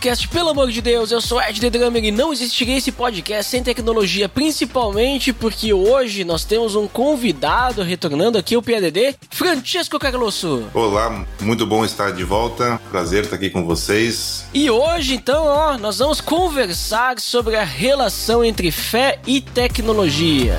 Podcast, pelo amor de Deus, eu sou Ed The Drummer e não existiria esse podcast sem tecnologia, principalmente porque hoje nós temos um convidado retornando aqui o PADD, Francesco Carlosso. Olá, muito bom estar de volta, prazer estar aqui com vocês. E hoje, então, ó, nós vamos conversar sobre a relação entre fé e tecnologia.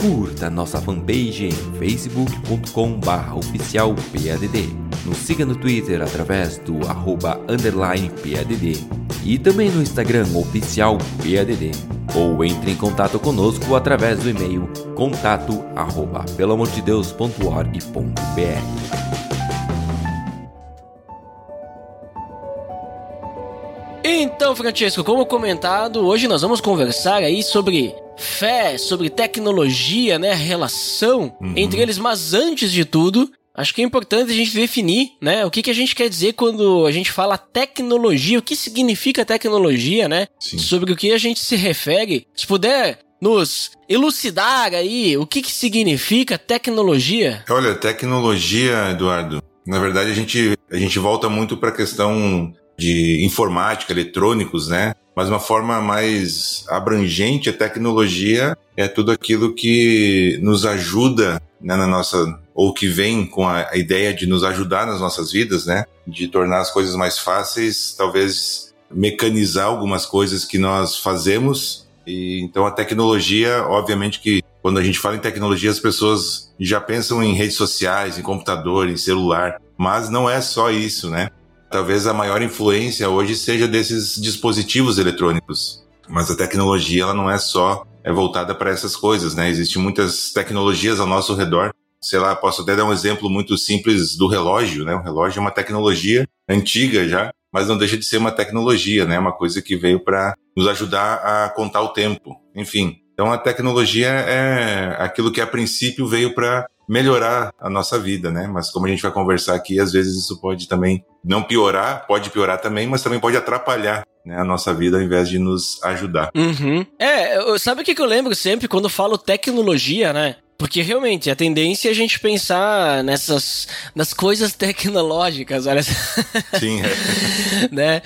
Curta nossa fanpage em facebook.com barra oficial PADD. Nos siga no Twitter através do arroba underline PADD e também no Instagram oficial PADD. Ou entre em contato conosco através do e-mail contato arroba pelamordedeus.org.br. Então, Francesco, como comentado, hoje nós vamos conversar aí sobre fé, sobre tecnologia, né, a relação entre eles, mas antes de tudo, acho que é importante a gente definir, né, o que, que a gente quer dizer quando a gente fala tecnologia, o que significa tecnologia, né, Sim. sobre o que a gente se refere. Se puder nos elucidar aí o que, que significa tecnologia. Olha, tecnologia, Eduardo, na verdade a gente, a gente volta muito para a questão de informática, eletrônicos, né? Mas uma forma mais abrangente, a tecnologia é tudo aquilo que nos ajuda né, na nossa ou que vem com a, ideia de nos ajudar nas nossas vidas, né? De tornar as coisas mais fáceis, talvez mecanizar algumas coisas que nós fazemos. E então a tecnologia, obviamente que quando a gente fala em tecnologia, as pessoas já pensam em redes sociais, em computador, em celular, mas não é só isso, né? Talvez a maior influência hoje seja desses dispositivos eletrônicos. Mas a tecnologia ela não é só é voltada para essas coisas, né? Existem muitas tecnologias ao nosso redor. Sei lá, posso até dar um exemplo muito simples do relógio, né? O relógio é uma tecnologia antiga já, mas não deixa de ser uma tecnologia, né? Uma coisa que veio para nos ajudar a contar o tempo. Enfim, então a tecnologia é aquilo que a princípio veio para melhorar a nossa vida, né? Mas como a gente vai conversar aqui, às vezes isso pode também não piorar, pode piorar também, mas também pode atrapalhar né, a nossa vida ao invés de nos ajudar. Uhum. É, sabe o que, que eu lembro sempre quando falo tecnologia, né? Porque realmente a tendência é a gente pensar nessas nas coisas tecnológicas, olha Sim, é. né?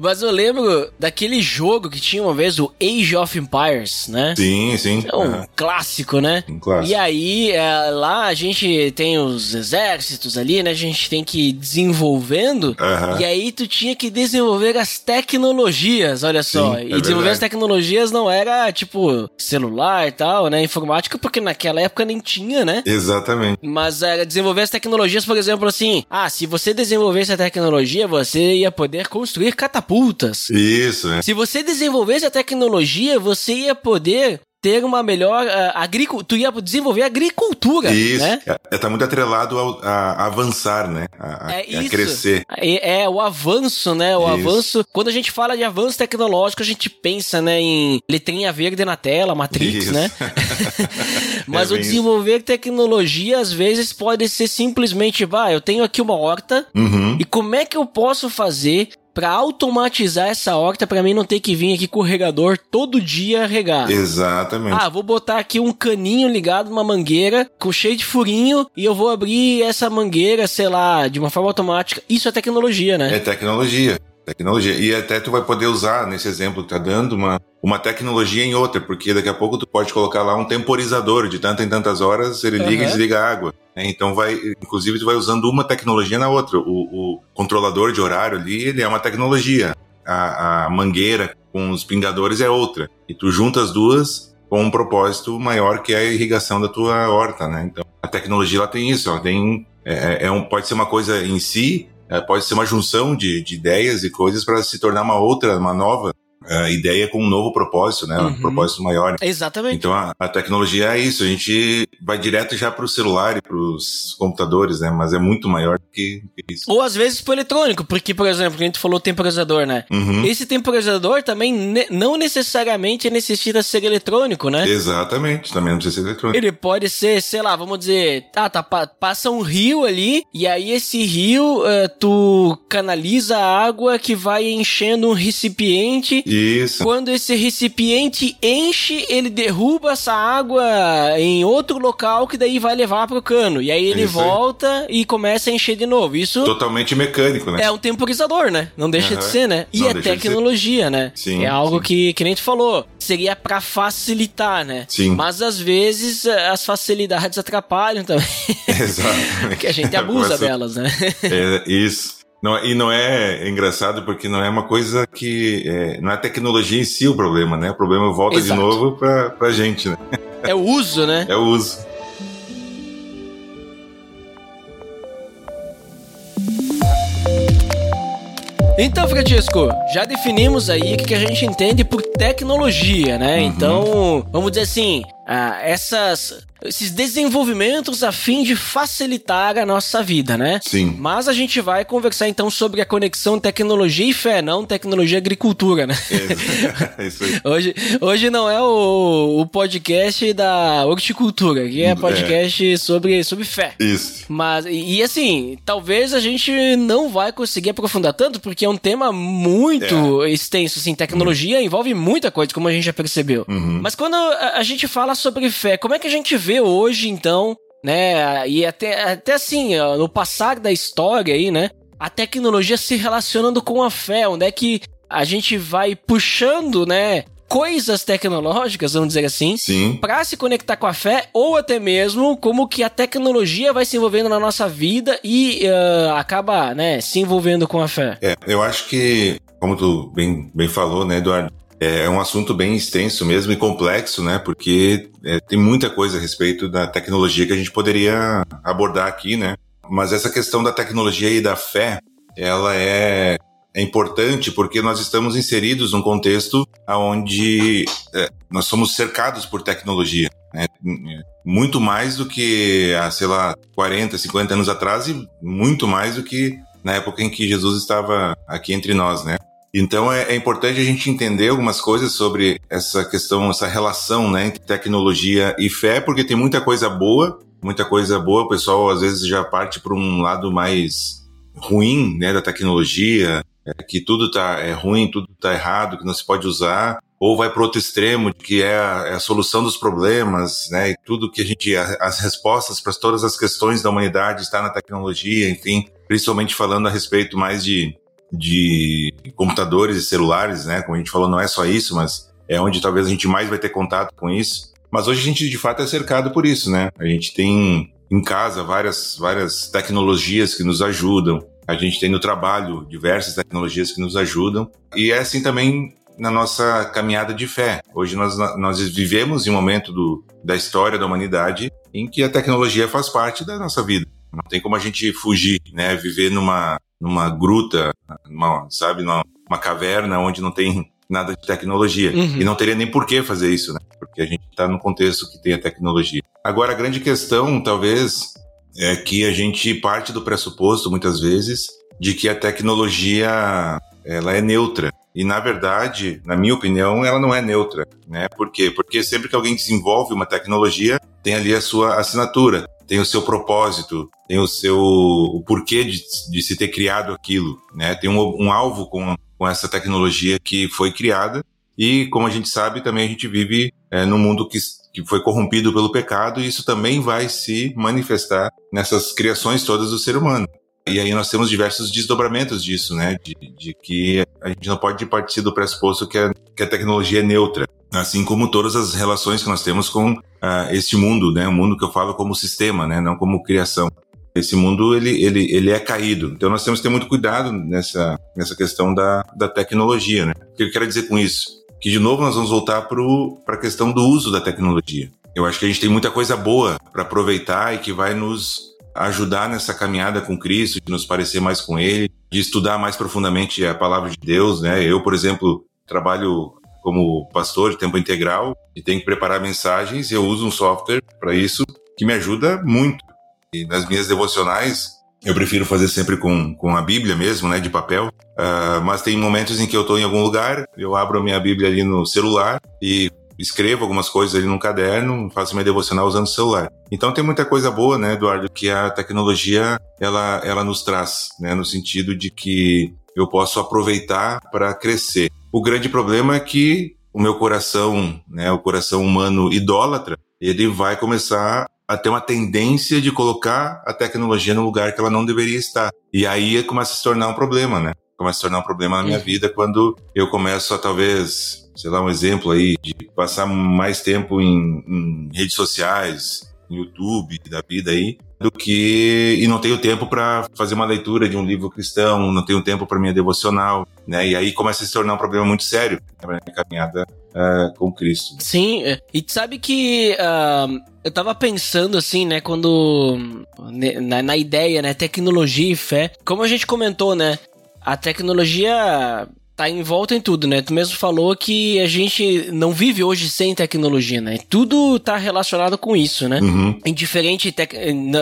Mas eu lembro daquele jogo que tinha uma vez o Age of Empires, né? sim, sim. É um Aham. clássico, né? Um clássico. E aí, é, lá a gente tem os exércitos ali, né? A gente tem que ir desenvolvendo. Aham. E aí tu tinha que desenvolver as tecnologias, olha só. Sim, e é desenvolver verdade. as tecnologias não era, tipo, celular e tal, né? Informática, porque naquela época nem tinha, né? Exatamente. Mas era desenvolver as tecnologias, por exemplo, assim, ah, se você desenvolvesse a tecnologia, você ia poder construir catapultas. Isso, né? Se você desenvolvesse a tecnologia, você ia poder ter uma melhor agricultura, tu ia desenvolver agricultura, Isso. né? É, tá muito atrelado ao- a, a avançar, né? A, É a crescer. É, é o avanço, né? O Isso. avanço. Quando a gente fala de avanço tecnológico, a gente pensa, né, em letrinha verde na tela, Matrix, Isso. né? Mas É o bem isso. desenvolver tecnologia, às vezes, pode ser simplesmente, bah, eu tenho aqui uma horta, Uhum. e como é que eu posso fazer pra automatizar essa horta pra mim não ter que vir aqui com o regador todo dia regar? Exatamente. Ah, vou botar aqui um caninho ligado numa mangueira com cheio de furinho e eu vou abrir essa mangueira, sei lá, de uma forma automática. Isso é tecnologia, né? É tecnologia. Tecnologia. E até tu vai poder usar, nesse exemplo que tá dando, uma, uma tecnologia em outra, porque daqui a pouco tu pode colocar lá um temporizador de tanto em tantas horas, ele liga Aham. e desliga a água. né? Então vai, inclusive tu vai usando uma tecnologia na outra. O, o controlador de horário ali, ele é uma tecnologia. A, a mangueira com os pingadores é outra. E tu junta as duas com um propósito maior que é a irrigação da tua horta, né? Então a tecnologia ela tem isso, ela tem é, é um, pode ser uma coisa em si, é, pode ser uma junção de, de ideias e coisas para se tornar uma outra, uma nova a ideia com um novo propósito, né? Um Uhum. propósito maior. Exatamente. Então a, a tecnologia é isso, a gente vai direto já para o celular e para os computadores, né? Mas é muito maior do que, isso. Ou às vezes pro eletrônico, porque, por exemplo, a gente falou temporizador, né? Uhum. Esse temporizador também ne- não necessariamente necessita ser eletrônico, né? Exatamente, também não precisa ser eletrônico. Ele pode ser, sei lá, vamos dizer, tá, tá, pa- passa um rio ali, e aí esse rio, eh, tu canaliza a água que vai enchendo um recipiente. Isso. Quando esse recipiente enche, ele derruba essa água em outro local que daí vai levar pro cano. E aí ele Isso aí. volta e começa a encher de novo. Isso Totalmente mecânico, né? é um temporizador, né? Não deixa de Aham. ser, né? E Não é de tecnologia, né? Sim, é algo sim. que, que nem tu falou. Seria pra facilitar, né? Sim. Mas às vezes eh, as facilidades atrapalham também. Exatamente. que a gente abusa delas, né? É, isso. Não, e não é engraçado porque não é uma coisa que. é, não é a tecnologia em si o problema, né? O problema volta Exato. de novo pra, pra gente, né? É o uso, né? É o uso. Então, Francisco, já definimos aí o que que a gente entende por tecnologia, né? Uhum. Então, vamos dizer assim, ah, essas, esses desenvolvimentos a fim de facilitar a nossa vida, né? Sim. Mas a gente vai conversar então sobre a conexão tecnologia e fé, não tecnologia e agricultura, né? É isso aí. Hoje, hoje não é o, o podcast da horticultura, aqui é É. podcast sobre, sobre fé. Isso. Mas, e, assim, talvez a gente não vai conseguir aprofundar tanto, porque é um tema muito extenso, assim, tecnologia envolve muita coisa, como a gente já percebeu. Uhum. Mas quando a, a gente fala sobre fé, como é que a gente vê hoje, então, né, e até, até assim, no passar da história aí, né, a tecnologia se relacionando com a fé, onde é que a gente vai puxando, né, coisas tecnológicas, vamos dizer assim, Sim. para se conectar com a fé ou até mesmo como que a tecnologia vai se envolvendo na nossa vida e ah, acaba, né, se envolvendo com a fé. É, eu acho que, como tu bem, bem falou, né, Eduardo? É um assunto bem extenso mesmo e complexo, né? Porque é, tem muita coisa a respeito da tecnologia que a gente poderia abordar aqui, né? Mas essa questão da tecnologia e da fé, ela é, é importante porque nós estamos inseridos num contexto onde é, nós somos cercados por tecnologia. Né? Muito mais do que há, sei lá, 40, 50 anos atrás e muito mais do que na época em que Jesus estava aqui entre nós, né? Então é, é importante a gente entender algumas coisas sobre essa questão, essa relação né, entre tecnologia e fé, porque tem muita coisa boa, muita coisa boa. O pessoal às vezes já parte para um lado mais ruim né, da tecnologia, é, que tudo tá é ruim, tudo tá errado, que não se pode usar, ou vai para outro extremo, que é a, é a solução dos problemas, né? E tudo que a gente, a- as respostas para todas as questões da humanidade está na tecnologia, enfim, principalmente falando a respeito mais de de computadores e celulares, né? Como a gente falou, não é só isso, mas é onde talvez a gente mais vai ter contato com isso. Mas hoje a gente de fato é cercado por isso, né? A gente tem em casa várias várias tecnologias que nos ajudam. A gente tem no trabalho diversas tecnologias que nos ajudam. E é assim também na nossa caminhada de fé. Hoje nós, nós vivemos em um momento do, da história da humanidade em que a tecnologia faz parte da nossa vida. Não tem como a gente fugir, né? Viver numa, numa gruta, numa, sabe, numa uma caverna onde não tem nada de tecnologia. Uhum. E não teria nem por que fazer isso, né? Porque a gente está num contexto que tem a tecnologia. Agora, a grande questão, talvez, é que a gente parte do pressuposto, muitas vezes, de que a tecnologia ela é neutra. E, na verdade, na minha opinião, ela não é neutra. Né? Por quê? Porque sempre que alguém desenvolve uma tecnologia, tem ali a sua assinatura, tem o seu propósito, tem o seu o porquê de, de se ter criado aquilo. Né? Tem um, um alvo com, com essa tecnologia que foi criada. E, como a gente sabe, também a gente vive é, num mundo que, que foi corrompido pelo pecado, e isso também vai se manifestar nessas criações todas do ser humano. E aí nós temos diversos desdobramentos disso, né? De, de que a gente não pode partir do pressuposto que a, que a tecnologia é neutra, assim como todas as relações que nós temos com uh, este mundo, né? O mundo que eu falo como sistema, né? Não como criação. Esse mundo ele, ele, ele é caído. Então nós temos que ter muito cuidado nessa, nessa questão da, da tecnologia, né? O que eu quero dizer com isso? Que de novo nós vamos voltar para a questão do uso da tecnologia. Eu acho que a gente tem muita coisa boa para aproveitar e que vai nos ajudar nessa caminhada com Cristo, de nos parecer mais com Ele, de estudar mais profundamente a palavra de Deus, né? Eu, por exemplo, trabalho como pastor de tempo integral e tenho que preparar mensagens. Eu uso um software para isso que me ajuda muito. E nas minhas devocionais, eu prefiro fazer sempre com, com a Bíblia mesmo, né, de papel. Uh, mas tem momentos em que eu estou em algum lugar, eu abro a minha Bíblia ali no celular e escrevo algumas coisas ali num caderno, faço minha devocional usando o celular. Então tem muita coisa boa, né, Eduardo, que a tecnologia ela, ela nos traz, né, no sentido de que eu posso aproveitar para crescer. O grande problema é que o meu coração, né, o coração humano idólatra, ele vai começar a ter uma tendência de colocar a tecnologia no lugar que ela não deveria estar. E aí começa a se tornar um problema, né? Começa a se tornar um problema na minha uhum. vida quando eu começo a talvez, sei lá, um exemplo aí, de passar mais tempo em, em redes sociais, YouTube da vida aí, do que e não tenho tempo para fazer uma leitura de um livro cristão, não tenho tempo para minha devocional, né? E aí começa a se tornar um problema muito sério na minha caminhada uh, com Cristo. Sim, é. e sabe que uh, eu tava pensando assim, né, quando na, na ideia, né, tecnologia e fé, como a gente comentou, né, a tecnologia tá em volta em tudo, né? Tu mesmo falou que a gente não vive hoje sem tecnologia, né? Tudo tá relacionado com isso, né? Uhum. Em diferente,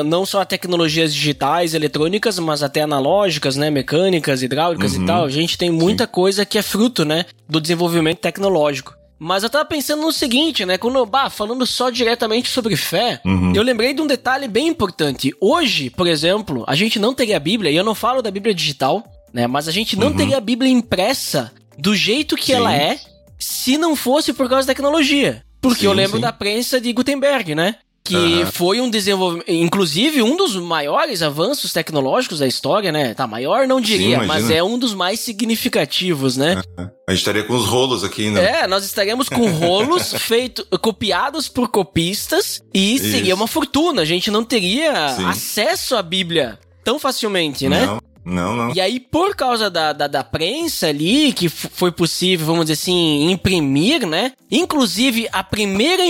não só tecnologias digitais, eletrônicas, mas até analógicas, né? Mecânicas, hidráulicas uhum. e tal. A gente tem muita Sim. coisa que é fruto, né? Do desenvolvimento tecnológico. Mas eu tava pensando no seguinte, né? Quando, bah, falando só diretamente sobre fé, uhum. eu lembrei de um detalhe bem importante. Hoje, por exemplo, a gente não teria a Bíblia, e eu não falo da Bíblia digital, né? Mas a gente não uhum. teria a Bíblia impressa do jeito que sim. ela é se não fosse por causa da tecnologia. Porque sim, eu lembro sim. da prensa de Gutenberg, né? Que uhum. foi um desenvolvimento, inclusive um dos maiores avanços tecnológicos da história, né? Tá, maior não diria, mas é um dos mais significativos, né? Uhum. A gente estaria com os rolos aqui ainda. É, nós estaríamos com rolos feito, copiados por copistas e Isso. seria uma fortuna. A gente não teria acesso à Bíblia tão facilmente, né? Não. Não, não. E aí, por causa da, da, da prensa ali, que foi possível, vamos dizer assim, imprimir, né? Inclusive, a primeira,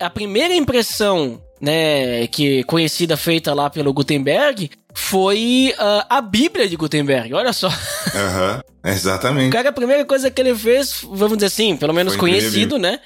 a primeira impressão, né, que conhecida, feita lá pelo Gutenberg, foi uh, a Bíblia de Gutenberg, olha só. Aham, uhum, exatamente. O cara, a primeira coisa que ele fez, vamos dizer assim, pelo menos foi conhecido, né?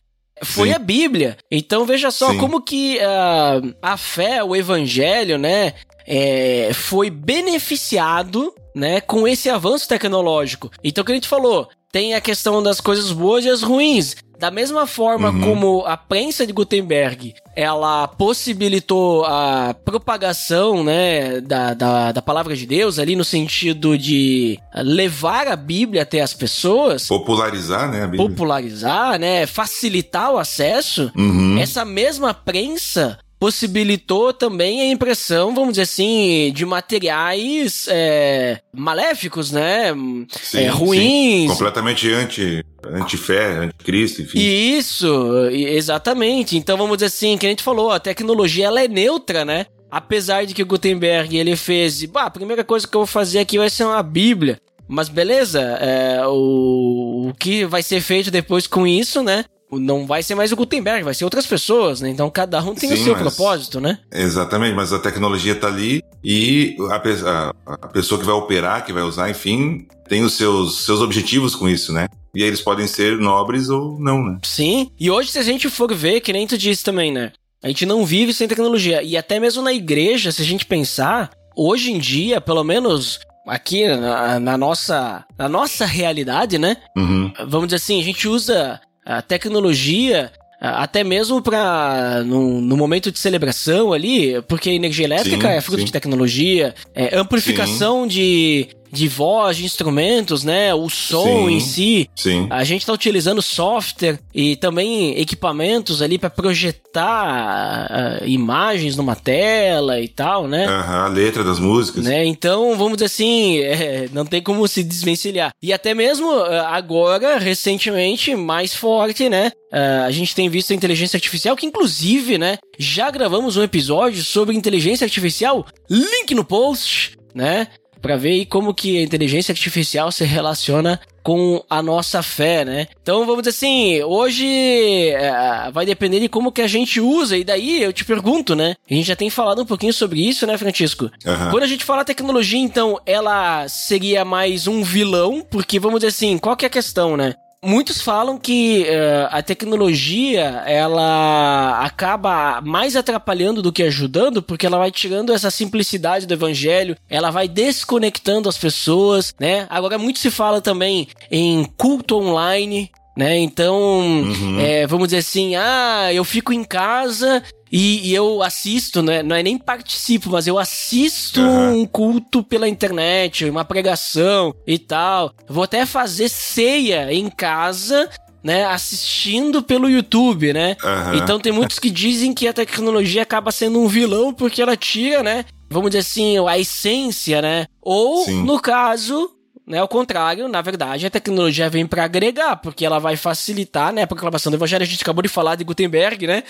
Foi Sim. a Bíblia. Então veja só Sim. como que uh, a fé, o evangelho, né? É, foi beneficiado, né, com esse avanço tecnológico. Então, o que a gente falou, tem a questão das coisas boas e as ruins. Da mesma forma uhum. como a prensa de Gutenberg, ela possibilitou a propagação, né, da, da, da, palavra de Deus ali no sentido de levar a Bíblia até as pessoas. Popularizar, né, a Bíblia. Popularizar, né, facilitar o acesso. Uhum. Essa mesma prensa possibilitou também a impressão, vamos dizer assim, de materiais é, maléficos, né? Sim, é, ruins. Sim. Completamente anti, anti-fé, anticristo, enfim. Isso, exatamente. Então vamos dizer assim, que a gente falou, a tecnologia ela é neutra, né? Apesar de que o Gutenberg ele fez, bah, a primeira coisa que eu vou fazer aqui vai ser uma Bíblia. Mas beleza, é, o, o que vai ser feito depois com isso, né? Não vai ser mais o Gutenberg, vai ser outras pessoas, né? Então cada um tem Sim, o seu propósito, né? Exatamente, mas a tecnologia tá ali e a, a, a, pessoa que vai operar, que vai usar, enfim, tem os seus, seus objetivos com isso, né? E aí eles podem ser nobres ou não, né? Sim, e hoje se a gente for ver, que nem tu disse também, né? A gente não vive sem tecnologia. E até mesmo na igreja, se a gente pensar, hoje em dia, pelo menos aqui na, na, nossa, na nossa realidade, né? Uhum. Vamos dizer assim, a gente usa a tecnologia até mesmo para no, no, momento de celebração ali, porque a energia elétrica sim, é fruto sim. de tecnologia, é amplificação de de voz, de instrumentos, né? O som sim, em si. Sim. A gente está utilizando software e também equipamentos ali para projetar uh, imagens numa tela e tal, né? Uhum, a letra das músicas. Né? Então, vamos dizer assim, é, não tem como se desvencilhar. E até mesmo uh, agora, recentemente, mais forte, né? Uh, a gente tem visto a inteligência artificial, que inclusive, né? Já gravamos um episódio sobre inteligência artificial, link no post, né? Para ver aí como que a inteligência artificial se relaciona com a nossa fé, né? Então vamos dizer assim, hoje é, vai depender de como que a gente usa, e daí eu te pergunto, né? A gente já tem falado um pouquinho sobre isso, né, Francisco? Uhum. Quando a gente fala tecnologia, então, ela seria mais um vilão, porque vamos dizer assim, qual que é a questão, né? Muitos falam que uh, a tecnologia ela acaba mais atrapalhando do que ajudando, porque ela vai tirando essa simplicidade do evangelho, ela vai desconectando as pessoas, né? Agora muito se fala também em culto online, né? Então, uhum. é, vamos dizer assim, ah, eu fico em casa e, e, eu assisto, né? Não é nem participo, mas eu assisto uhum. um culto pela internet, uma pregação e tal. vou até fazer ceia em casa né, assistindo pelo YouTube, né? Uhum. Então tem muitos que dizem que a tecnologia acaba sendo um vilão porque ela tira, né? Vamos dizer assim, a essência, né? Ou, Sim. no caso, né? Ao contrário, na verdade, a tecnologia vem para agregar, porque ela vai facilitar, né? A proclamação do evangelho. A gente acabou de falar de Gutenberg, né?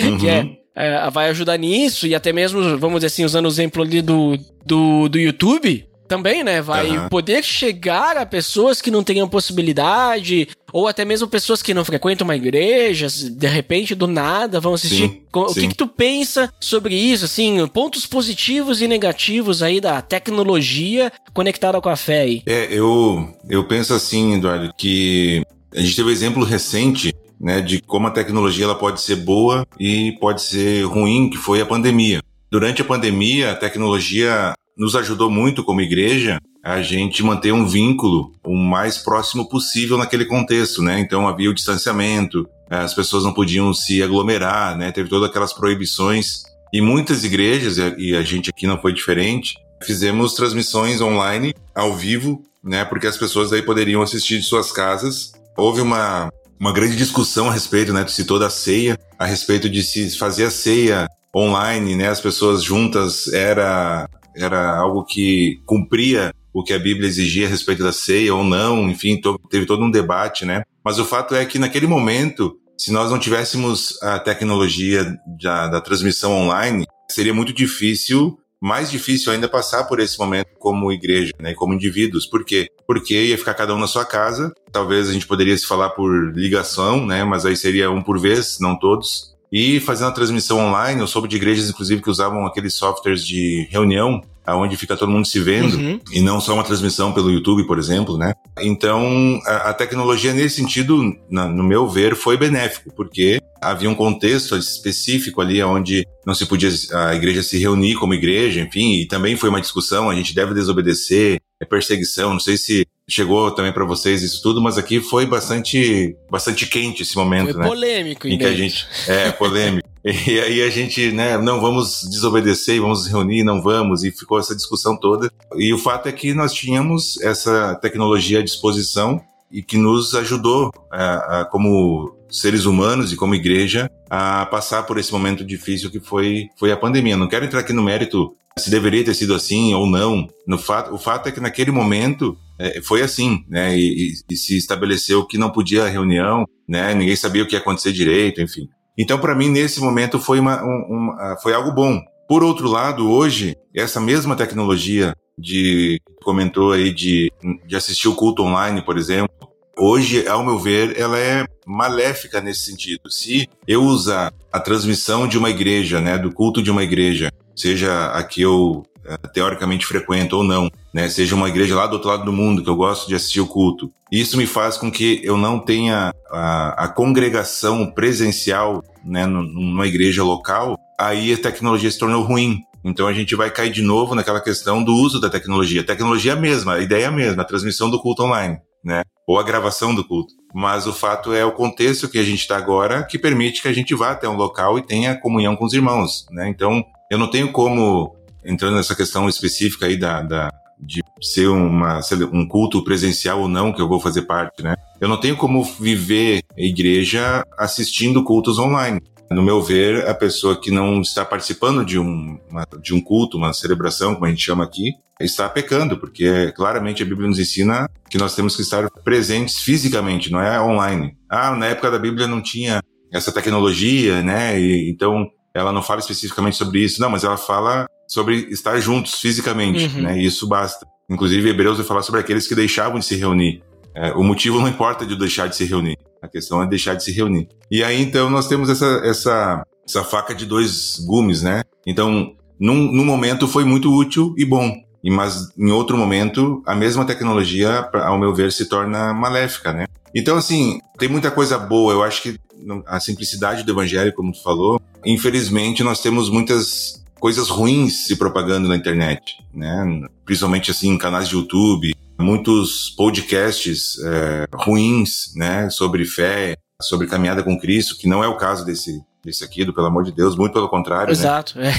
Uhum. que é, é, vai ajudar nisso, e até mesmo, vamos dizer assim, usando o exemplo ali do, do, do YouTube, também, né? Vai uhum. poder chegar a pessoas que não tenham possibilidade, ou até mesmo pessoas que não frequentam uma igreja, de repente, do nada, vão assistir. Sim, o sim. Que, que tu pensa sobre isso, assim, pontos positivos e negativos aí da tecnologia conectada com a fé aí? É, eu, eu penso assim, Eduardo, que a gente teve um exemplo recente né, de como a tecnologia ela pode ser boa e pode ser ruim, que foi a pandemia. Durante a pandemia, a tecnologia nos ajudou muito como igreja a gente manter um vínculo o mais próximo possível naquele contexto, né? Então havia o distanciamento, as pessoas não podiam se aglomerar, né? Teve todas aquelas proibições e muitas igrejas e a gente aqui não foi diferente. Fizemos transmissões online ao vivo, né? Porque as pessoas aí poderiam assistir de suas casas. Houve uma uma grande discussão a respeito, né? Tu citou da ceia, a respeito de se fazer a ceia online, né? As pessoas juntas era era algo que cumpria o que a Bíblia exigia a respeito da ceia ou não, enfim, teve todo um debate, né? Mas o fato é que naquele momento, se nós não tivéssemos a tecnologia da, da transmissão online, seria muito difícil, mais difícil ainda passar por esse momento como igreja, né, como indivíduos. Por quê? Porque ia ficar cada um na sua casa, talvez a gente poderia se falar por ligação, né, mas aí seria um por vez, não todos. E fazendo a transmissão online, eu soube de igrejas, inclusive, que usavam aqueles softwares de reunião, aonde fica todo mundo se vendo, uhum. e não só uma transmissão pelo YouTube, por exemplo, né? Então, a, a tecnologia, nesse sentido, na, no meu ver, foi benéfico, porque havia um contexto específico ali onde não se podia a igreja se reunir como igreja, enfim, e também foi uma discussão, a gente deve desobedecer, é perseguição, não sei se chegou também para vocês isso tudo, mas aqui foi bastante bastante quente esse momento, foi né? polêmico, em que a gente é polêmico. e aí a gente, né, não vamos desobedecer, vamos reunir, não vamos e ficou essa discussão toda. E o fato é que nós tínhamos essa tecnologia à disposição e que nos ajudou a, a, como seres humanos e como igreja a passar por esse momento difícil que foi, foi a pandemia. Não quero entrar aqui no mérito se deveria ter sido assim ou não. No fato, o fato é que naquele momento é, foi assim, né? E, e, e, se estabeleceu que não podia reunião, né? Ninguém sabia o que ia acontecer direito, enfim. Então, para mim, nesse momento foi, uma, um, uma, foi algo bom. Por outro lado, hoje, essa mesma tecnologia de comentou aí de, de assistir o culto online, por exemplo, hoje, ao meu ver, ela é maléfica nesse sentido. Se eu usar a transmissão de uma igreja, né, do culto de uma igreja, seja a que eu eh, teoricamente frequento ou não, né, seja uma igreja lá do outro lado do mundo que eu gosto de assistir o culto, isso me faz com que eu não tenha a, a congregação presencial, né, numa igreja local, aí a tecnologia se tornou ruim, então a gente vai cair de novo naquela questão do uso da tecnologia. A tecnologia é a mesma, a ideia é a mesma, a transmissão do culto online né? Ou a gravação do culto. Mas o fato é o contexto que a gente está agora que permite que a gente vá até um local e tenha comunhão com os irmãos, né? Então, eu não tenho como, entrando nessa questão específica aí da, da de ser uma, um culto presencial ou não, que eu vou fazer parte, né? Eu não tenho como viver a igreja assistindo cultos online. No meu ver, a pessoa que não está participando de um, uma, de um culto, uma celebração, como a gente chama aqui, está pecando, porque claramente a Bíblia nos ensina que nós temos que estar presentes fisicamente, não é online. Ah, na época da Bíblia não tinha essa tecnologia, né? E, então ela não fala especificamente sobre isso, não, mas ela fala sobre estar juntos fisicamente, Uhum. né? E isso basta. Inclusive, Hebreus vai falar sobre aqueles que deixavam de se reunir. É, o motivo não importa de deixar de se reunir. A questão é deixar de se reunir. E aí, então, nós temos essa, essa, essa faca de dois gumes, né? Então, num, num momento foi muito útil e bom. E, mas em outro momento, a mesma tecnologia, ao meu ver, se torna maléfica, né? Então, assim, tem muita coisa boa. Eu acho que a simplicidade do evangelho, como tu falou, infelizmente nós temos muitas coisas ruins se propagando na internet, né? Principalmente assim em canais de YouTube, muitos podcasts é, ruins, né? Sobre fé, sobre caminhada com Cristo, que não é o caso desse desse aqui, do pelo amor de Deus, muito pelo contrário, né? Exato. é.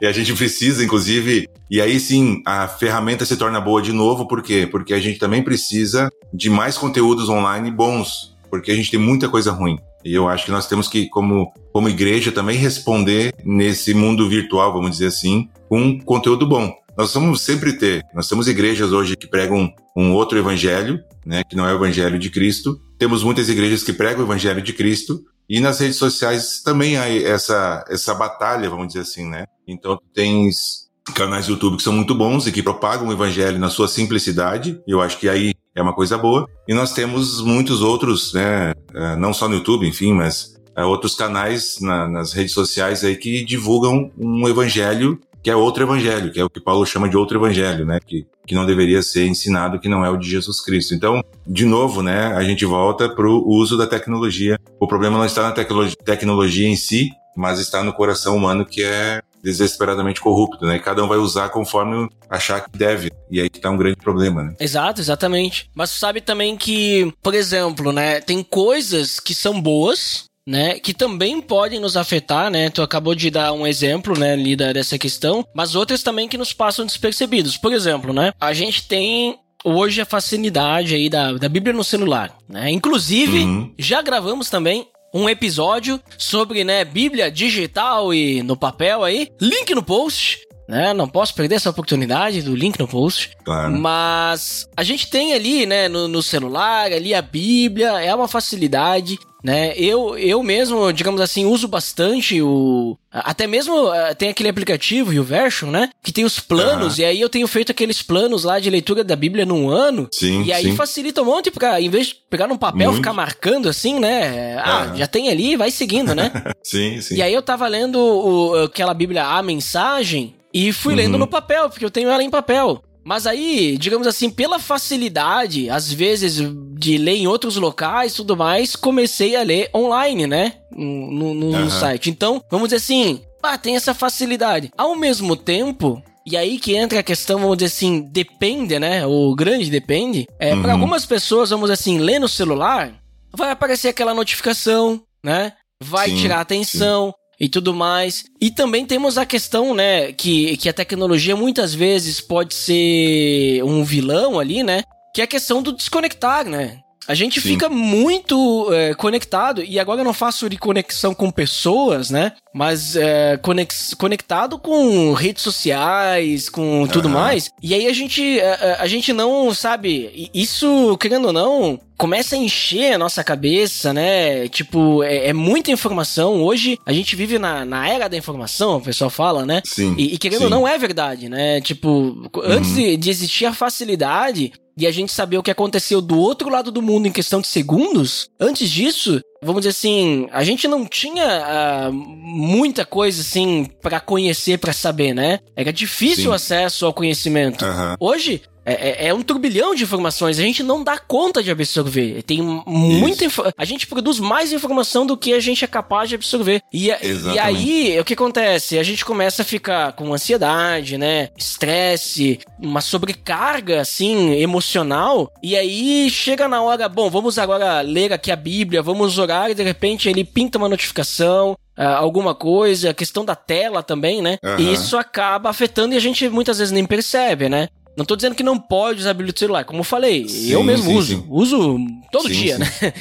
e a gente precisa, inclusive, e aí sim a ferramenta se torna boa de novo, por quê? Porque a gente também precisa de mais conteúdos online bons, porque a gente tem muita coisa ruim. E eu acho que nós temos que, como, como igreja, também responder nesse mundo virtual, vamos dizer assim, com conteúdo bom. Nós vamos sempre ter, nós temos igrejas hoje que pregam um outro evangelho, né, que não é o evangelho de Cristo. Temos muitas igrejas que pregam o evangelho de Cristo, e nas redes sociais também há essa, essa batalha, vamos dizer assim, né? Então, tens canais do YouTube que são muito bons e que propagam o evangelho na sua simplicidade. Eu acho que aí é uma coisa boa. E nós temos muitos outros, né? eh, Não só no YouTube, enfim, mas eh, outros canais na- nas redes sociais aí que divulgam um evangelho que é outro evangelho, que é o que Paulo chama de outro evangelho, né? Que, que não deveria ser ensinado, que não é o de Jesus Cristo. Então, de novo, né? A gente volta para o uso da tecnologia. O problema não está na tecno- tecnologia em si, mas está no coração humano que é desesperadamente corrupto, né? E cada um vai usar conforme achar que deve. E aí que tá um grande problema, né? Exato, exatamente. Mas tu sabe também que, por exemplo, né, tem coisas que são boas, né, que também podem nos afetar, né? Tu acabou de dar um exemplo, né, ali dessa questão, mas outras também que nos passam despercebidos. Por exemplo, né, a gente tem hoje a facilidade aí da, da Bíblia no celular, né? Inclusive, Uhum. já gravamos também um episódio sobre, né, Bíblia digital e no papel aí. Link no post, né? Não posso perder essa oportunidade do link no post. Claro. Mas a gente tem ali, né, no, no celular, ali a Bíblia, é uma facilidade, né? Eu, eu mesmo, digamos assim, uso bastante o. Até mesmo eh, tem aquele aplicativo, o Version, né? Que tem os planos, e aí eu tenho feito aqueles planos lá de leitura da Bíblia num ano. Sim, E aí sim. facilita um monte, pra, em vez de pegar num papel e Muito. ficar marcando assim, né? Ah, Aham. já tem ali, vai seguindo, né? Sim, sim. E aí eu tava lendo o- aquela Bíblia A Mensagem e fui lendo Uhum. no papel, porque eu tenho ela em papel. Mas aí, digamos assim, pela facilidade, às vezes, de ler em outros locais e tudo mais, comecei a ler online, né? No, no- no Aham. site. Então, vamos dizer assim, ah, tem essa facilidade. Ao mesmo tempo, e aí que entra a questão, vamos dizer assim, depende, né? O grande depende. É, Uhum. Para algumas pessoas, vamos dizer assim, ler no celular, vai aparecer aquela notificação, né? Vai Sim, tirar atenção e tudo mais. E também temos a questão, né, que, que a tecnologia muitas vezes pode ser um vilão ali, né? Que é a questão do desconectar, né? A gente Sim. fica muito é, conectado, e agora eu não faço de conexão com pessoas, né? Mas é, conex- conectado com redes sociais, com tudo Aham. mais. E aí a gente, é, é, a gente não, sabe, isso, querendo ou não, começa a encher a nossa cabeça, né? Tipo, é, é muita informação. Hoje a gente vive na, na era da informação, o pessoal fala, né? Sim. E, e querendo sim. ou não, é verdade, né? Tipo, antes de, de existir a facilidade e a gente saber o que aconteceu do outro lado do mundo em questão de segundos, antes disso, vamos dizer assim, a gente não tinha ah, muita coisa assim pra conhecer, pra saber, né? Era difícil Sim. o acesso ao conhecimento. Aham. Hoje é, é- é um turbilhão de informações, a gente não dá conta de absorver. Tem muita A gente produz mais informação do que a gente é capaz de absorver. E, e aí, o que acontece? A gente começa a ficar com ansiedade, né? Estresse, uma sobrecarga, assim, emocional. E aí chega na hora, bom, vamos agora ler aqui a Bíblia, vamos orar, e de repente ele pinta uma notificação. ah, alguma coisa, a questão da tela também, né? Aham. E isso acaba afetando e a gente muitas vezes nem percebe, né? Não tô dizendo que não pode usar a Bíblia do celular, como eu falei, Sim, eu mesmo sim, uso, sim. uso todo dia, né?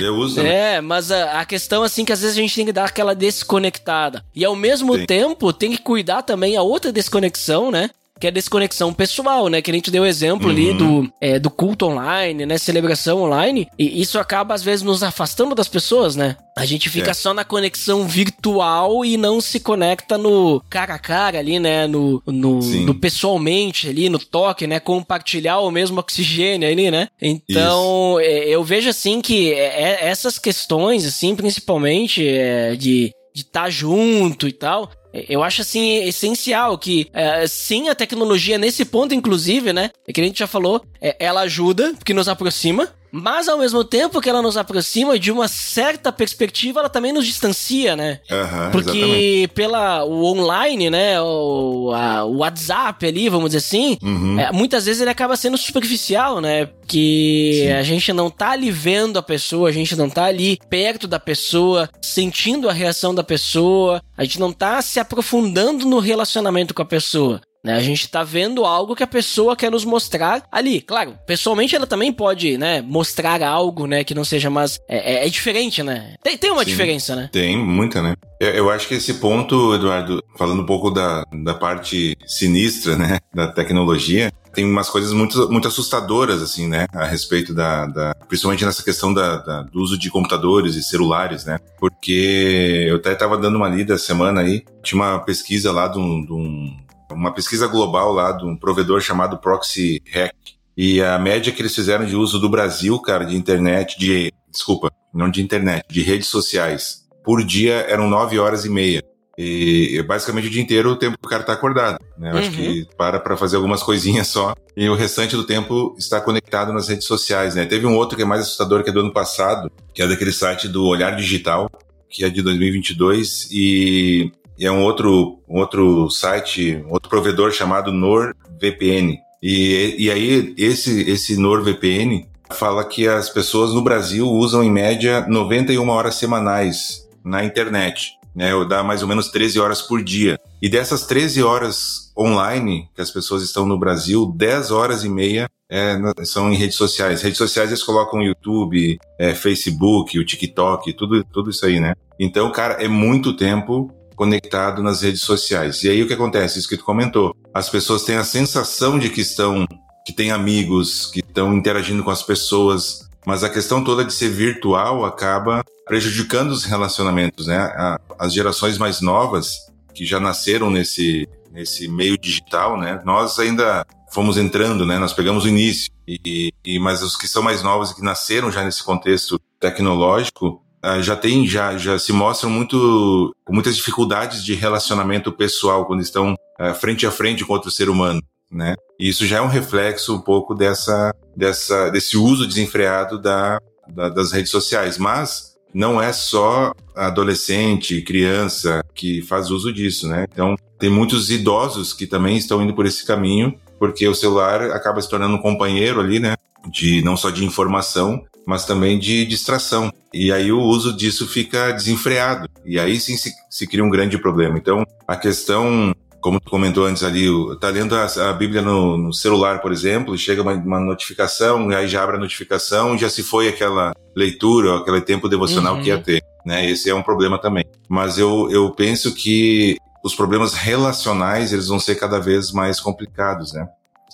Eu uso. né? É, mas a, a questão assim que às vezes a gente tem que dar aquela desconectada. E ao mesmo tempo tem que cuidar também a outra desconexão, né? Que é desconexão pessoal, né? Que a gente deu o exemplo uhum. ali do, é, do culto online, né? Celebração online. E isso acaba, às vezes, nos afastando das pessoas, né? A gente fica é. só na conexão virtual e não se conecta no cara a cara ali, né? No, no, no, pessoalmente ali, no toque, né? Compartilhar o mesmo oxigênio ali, né? Então, é, eu vejo assim que é, é, essas questões, assim, principalmente é, de de estar tá junto e tal, eu acho assim essencial que é, sim a tecnologia nesse ponto inclusive, né? É que a gente já falou, é, ela ajuda porque nos aproxima, mas ao mesmo tempo que ela nos aproxima de uma certa perspectiva, ela também nos distancia, né? Uhum, Porque exatamente. pela o online, né, o, a, o WhatsApp ali, vamos dizer assim, uhum. é, muitas vezes ele acaba sendo superficial, né? Que Sim. a gente não tá ali vendo a pessoa, a gente não tá ali perto da pessoa, sentindo a reação da pessoa, a gente não tá se aprofundando no relacionamento com a pessoa. Né? A gente tá vendo algo que a pessoa quer nos mostrar ali. Claro, pessoalmente ela também pode, né, mostrar algo, né, que não seja, mas é, é, é diferente, né? Tem, tem uma Sim, diferença, né? Tem, muita, né? Eu, eu, acho que esse ponto, Eduardo, falando um pouco da, da parte sinistra, né, da tecnologia, tem umas coisas muito, muito assustadoras, assim, né, a respeito da, da principalmente nessa questão da, da, do uso de computadores e celulares, né, porque eu até estava dando uma lida semana aí, tinha uma pesquisa lá de um, de um uma pesquisa global lá de um provedor chamado Proxy Hack. E a média que eles fizeram de uso do Brasil, cara, de internet, de. Desculpa, não de internet, de redes sociais, por dia eram nove horas e meia. E basicamente o dia inteiro o tempo que o cara tá acordado. Né? Eu uhum. acho que uhum. para para fazer algumas coisinhas só. E o restante do tempo está conectado nas redes sociais. Né? Teve um outro que é mais assustador, que é do ano passado, que é daquele site do Olhar Digital, que é de 2022. E e é um outro, um outro site, outro provedor chamado NordVPN. E, e aí, esse, esse NordVPN fala que as pessoas no Brasil usam em média 91 horas semanais na internet. Né, dá mais ou menos 13 horas por dia. E dessas 13 horas online que as pessoas estão no Brasil, 10 horas e meia é, são em redes sociais. Redes sociais eles colocam YouTube, é, Facebook, o TikTok, tudo, tudo isso aí, né? Então, cara, é muito tempo conectado nas redes sociais. E aí o que acontece? Isso que tu comentou. As pessoas têm a sensação de que estão, que têm amigos, que estão interagindo com as pessoas, mas a questão toda de ser virtual acaba prejudicando os relacionamentos, né? As gerações mais novas que já nasceram nesse nesse meio digital, né? Nós ainda fomos entrando, né? Nós pegamos o início e, e mas os que são mais novos e que nasceram já nesse contexto tecnológico já tem, já, já se mostram muito, com muitas dificuldades de relacionamento pessoal quando estão uh, frente a frente com outro ser humano, né? E isso já é um reflexo um pouco dessa, dessa, desse uso desenfreado da, da, das redes sociais. Mas não é só adolescente, criança que faz uso disso, né? Então, tem muitos idosos que também estão indo por esse caminho, porque o celular acaba se tornando um companheiro ali, né? De não só de informação, mas também de distração. E aí o uso disso fica desenfreado. E aí sim se, se cria um grande problema. Então, a questão como tu comentou antes ali, tá lendo a, a Bíblia no, no, celular, por exemplo, chega uma, uma, notificação, aí já abre a notificação, já se foi aquela leitura, aquele tempo devocional uhum. que ia uhum. ter, né? Esse é um problema também. Mas eu, eu penso que os problemas relacionais, eles vão ser cada vez mais complicados, né?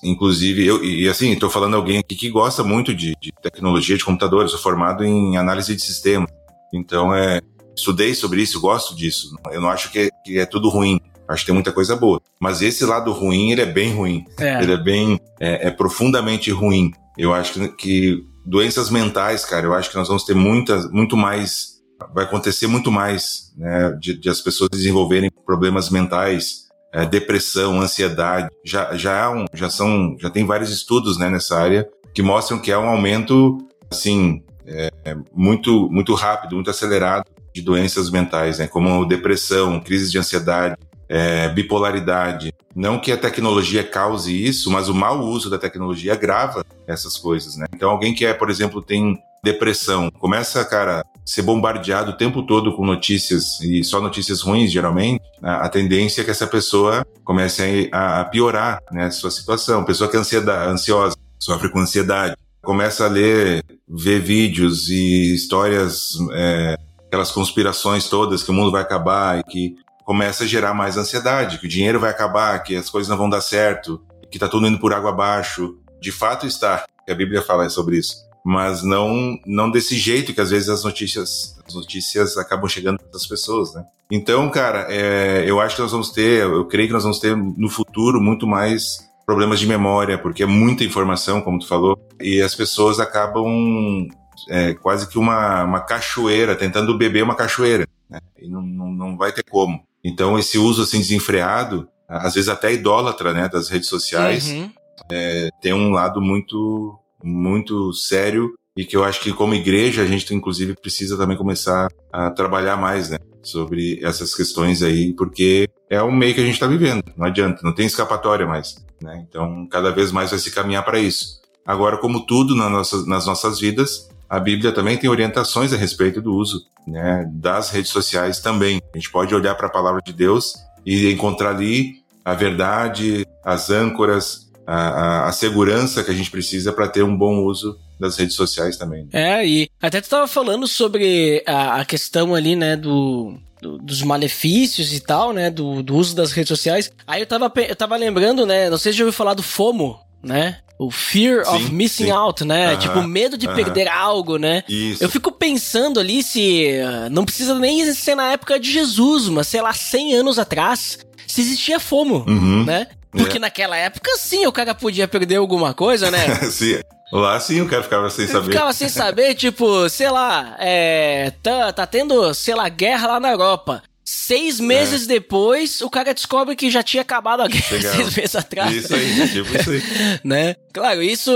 Inclusive, eu, e assim, estou falando alguém aqui que gosta muito de, de tecnologia de computadores, sou formado em análise de sistema. Então, é, estudei sobre isso, gosto disso. Eu não acho que é, que é tudo ruim. Acho que tem muita coisa boa. Mas esse lado ruim, ele é bem ruim. É. Ele é bem, é, é, profundamente ruim. Eu acho que, que, doenças mentais, cara, eu acho que nós vamos ter muitas, muito mais, vai acontecer muito mais, né, de, de as pessoas desenvolverem problemas mentais, é, depressão, ansiedade, já, já, um, já são, já tem vários estudos né, nessa área que mostram que é um aumento, assim, é, muito, muito rápido, muito acelerado de doenças mentais, né, como depressão, crise de ansiedade, é, bipolaridade. Não que a tecnologia cause isso, mas o mau uso da tecnologia agrava essas coisas, né? Então, alguém que é, por exemplo, tem depressão, começa, cara, ser bombardeado o tempo todo com notícias e só notícias ruins, geralmente, a, tendência é que essa pessoa comece a, a piorar né, a sua situação. Pessoa que é ansiedade, ansiosa, sofre com ansiedade, começa a ler, ver vídeos e histórias, é, aquelas conspirações todas que o mundo vai acabar e que começa a gerar mais ansiedade, que o dinheiro vai acabar, que as coisas não vão dar certo, que tá tudo indo por água abaixo. De fato está, a Bíblia fala sobre isso. Mas não, não desse jeito que às vezes as notícias, as notícias acabam chegando para as pessoas, né? Então, cara, é, eu acho que nós vamos ter, eu creio que nós vamos ter no futuro muito mais problemas de memória, porque é muita informação, como tu falou, e as pessoas acabam é, quase que uma, uma cachoeira, tentando beber uma cachoeira, né? E não, não, não vai ter como. Então, esse uso assim desenfreado, às vezes até idólatra, né, das redes sociais, uhum. é, tem um lado muito, muito sério e que eu acho que como igreja a gente inclusive precisa também começar a trabalhar mais, né, sobre essas questões aí, porque é o meio que a gente está vivendo, não adianta, não tem escapatória mais, né? Então cada vez mais vai se caminhar para isso. Agora, como tudo nas nossas, nas nossas vidas, a Bíblia também tem orientações a respeito do uso né, das redes sociais também. A gente pode olhar para a palavra de Deus e encontrar ali a verdade, as âncoras, a, a, a segurança que a gente precisa para ter um bom uso das redes sociais também. Né? É, e até tu estava falando sobre a, a questão ali, né, do, dos malefícios e tal, né, do, do uso das redes sociais. Aí eu tava, eu tava lembrando, né, não sei se já ouviu falar do FOMO, né? O fear sim, of missing sim. out, né? -huh, tipo, medo de perder algo, né? Isso. Eu fico pensando ali se uh, não precisa nem ser na época de Jesus, mas sei lá, 100 anos atrás, se existia FOMO, uhum. né? Porque é. naquela época, sim, o cara podia perder alguma coisa, né? sim. Lá sim o cara ficava sem saber. Ficava sem saber, tipo, sei lá, é, tá, tá tendo, sei lá, guerra lá na Europa. Seis meses é. depois, o cara descobre que já tinha acabado a guerra Legal. seis meses atrás. Isso aí, tipo isso aí. né? Claro, isso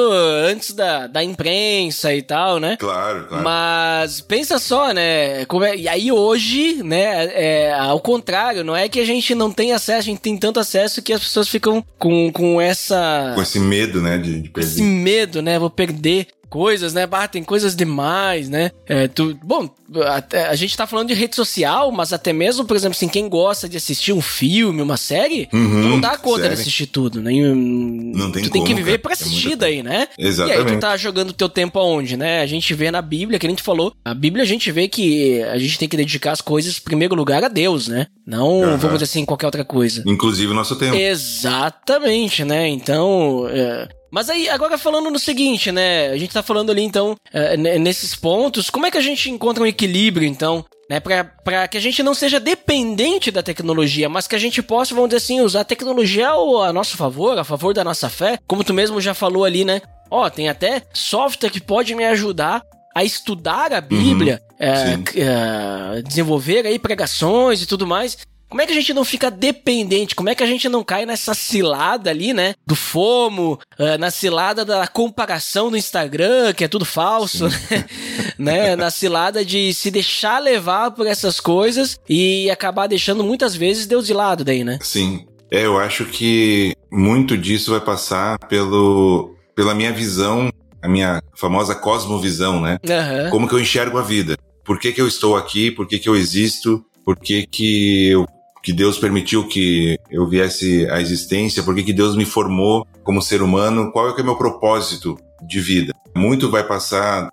antes da, da imprensa e tal, né? Claro, claro. Mas pensa só, né? Como é, e aí hoje, né? É, ao contrário, não é que a gente não tem acesso, a gente tem tanto acesso que as pessoas ficam com, com essa. Com esse medo, né? De, de perder. Esse medo, né? Vou perder coisas, né? Bah, tem coisas demais, né? É, tu, bom, a, a, gente tá falando de rede social, mas até mesmo, por exemplo, assim, quem gosta de assistir um filme, uma série, uhum, tu não dá conta série. de assistir tudo, né? Não tem Tu como, tem que viver cara. pra é assistir é daí, né? Exatamente. E aí tu tá jogando teu tempo aonde, né? A gente vê na Bíblia, que a gente falou, a Bíblia a gente vê que a gente tem que dedicar as coisas, em primeiro lugar, a Deus, né? Não, uhum. vamos dizer assim, qualquer outra coisa. Inclusive o nosso tempo. Exatamente, né? Então, é, mas aí, agora falando no seguinte, né? A gente tá falando ali, então, é, nesses pontos, como é que a gente encontra um equilíbrio, então, né? Pra, pra que a gente não seja dependente da tecnologia, mas que a gente possa, vamos dizer assim, usar a tecnologia a nosso favor, a favor da nossa fé. Como tu mesmo já falou ali, né? Ó, tem até software que pode me ajudar a estudar a Bíblia, uhum, é, é, desenvolver aí pregações e tudo mais. Como é que a gente não fica dependente? Como é que a gente não cai nessa cilada ali, né? Do FOMO, uh, na cilada da comparação no Instagram, que é tudo falso, né? Na cilada de se deixar levar por essas coisas e acabar deixando muitas vezes Deus de lado daí, né? Sim. É, eu acho que muito disso vai passar pelo, pela minha visão, a minha famosa cosmovisão, né? Uhum. Como que eu enxergo a vida. Por que, que eu estou aqui? Por que, que eu existo? Por que, que eu que Deus permitiu que eu viesse à existência, por que Deus me formou como ser humano, qual é, é o meu propósito de vida. Muito vai passar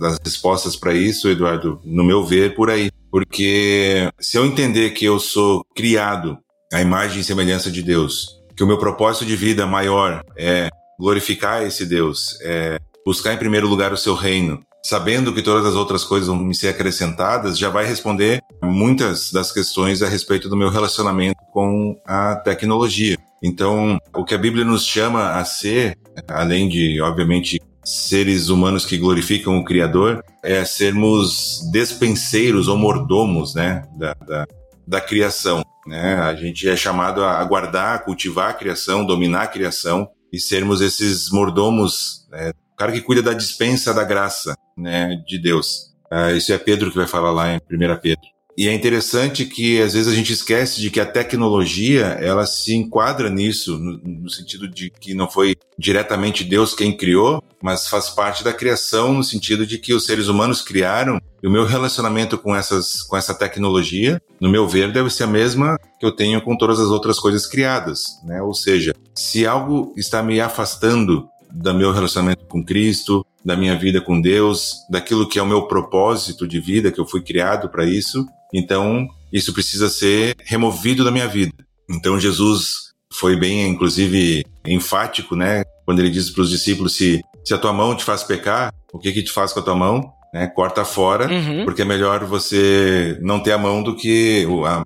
das respostas para isso, Eduardo, no meu ver, por aí. Porque se eu entender que eu sou criado à imagem e semelhança de Deus, que o meu propósito de vida maior é glorificar esse Deus, é buscar em primeiro lugar o seu reino, sabendo que todas as outras coisas vão me ser acrescentadas, já vai responder muitas das questões a respeito do meu relacionamento com a tecnologia. Então, o que a Bíblia nos chama a ser, além de, obviamente, seres humanos que glorificam o Criador, é sermos despenseiros ou mordomos, né, da, da, da criação. Né? A gente é chamado a guardar, cultivar a criação, dominar a criação e sermos esses mordomos né, o cara que cuida da dispensa da graça, né, de Deus. Uh, isso é Pedro que vai falar lá em 1 Pedro. E é interessante que às vezes a gente esquece de que a tecnologia ela se enquadra nisso, no, no, sentido de que não foi diretamente Deus quem criou, mas faz parte da criação no sentido de que os seres humanos criaram. E o meu relacionamento com essas com essa tecnologia, no meu ver, deve ser a mesma que eu tenho com todas as outras coisas criadas, né? Ou seja, se algo está me afastando do meu relacionamento com Cristo, da minha vida com Deus, daquilo que é o meu propósito de vida, que eu fui criado para isso. Então, isso precisa ser removido da minha vida. Então Jesus foi bem, inclusive, enfático, né? Quando ele diz para os discípulos: se, se a tua mão te faz pecar, o que que te faz com a tua mão? Né? Corta fora, Uhum. porque é melhor você não ter a mão do que o, a-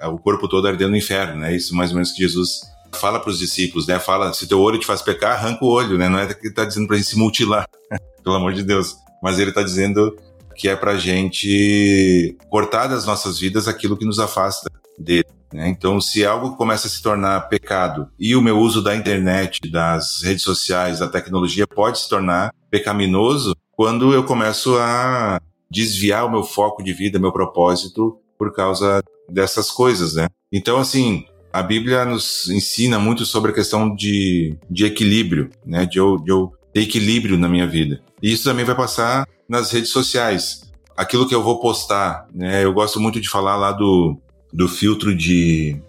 a- o corpo todo ardendo no inferno, né? Isso mais ou menos que Jesus fala para os discípulos, né? Fala: se teu olho te faz pecar, arranca o olho, né? Não é que ele está dizendo para a gente se mutilar, pelo amor de Deus. Mas ele está dizendo que é para a gente cortar das nossas vidas aquilo que nos afasta dele. né? Então, se algo começa a se tornar pecado e o meu uso da internet, das redes sociais, da tecnologia pode se tornar pecaminoso quando eu começo a desviar o meu foco de vida, meu propósito por causa dessas coisas, né? Então, assim, a Bíblia nos ensina muito sobre a questão de, de equilíbrio, né? De eu, de eu ter equilíbrio na minha vida. E isso também vai passar nas redes sociais. Aquilo que eu vou postar, né? Eu gosto muito de falar lá do, do filtro de,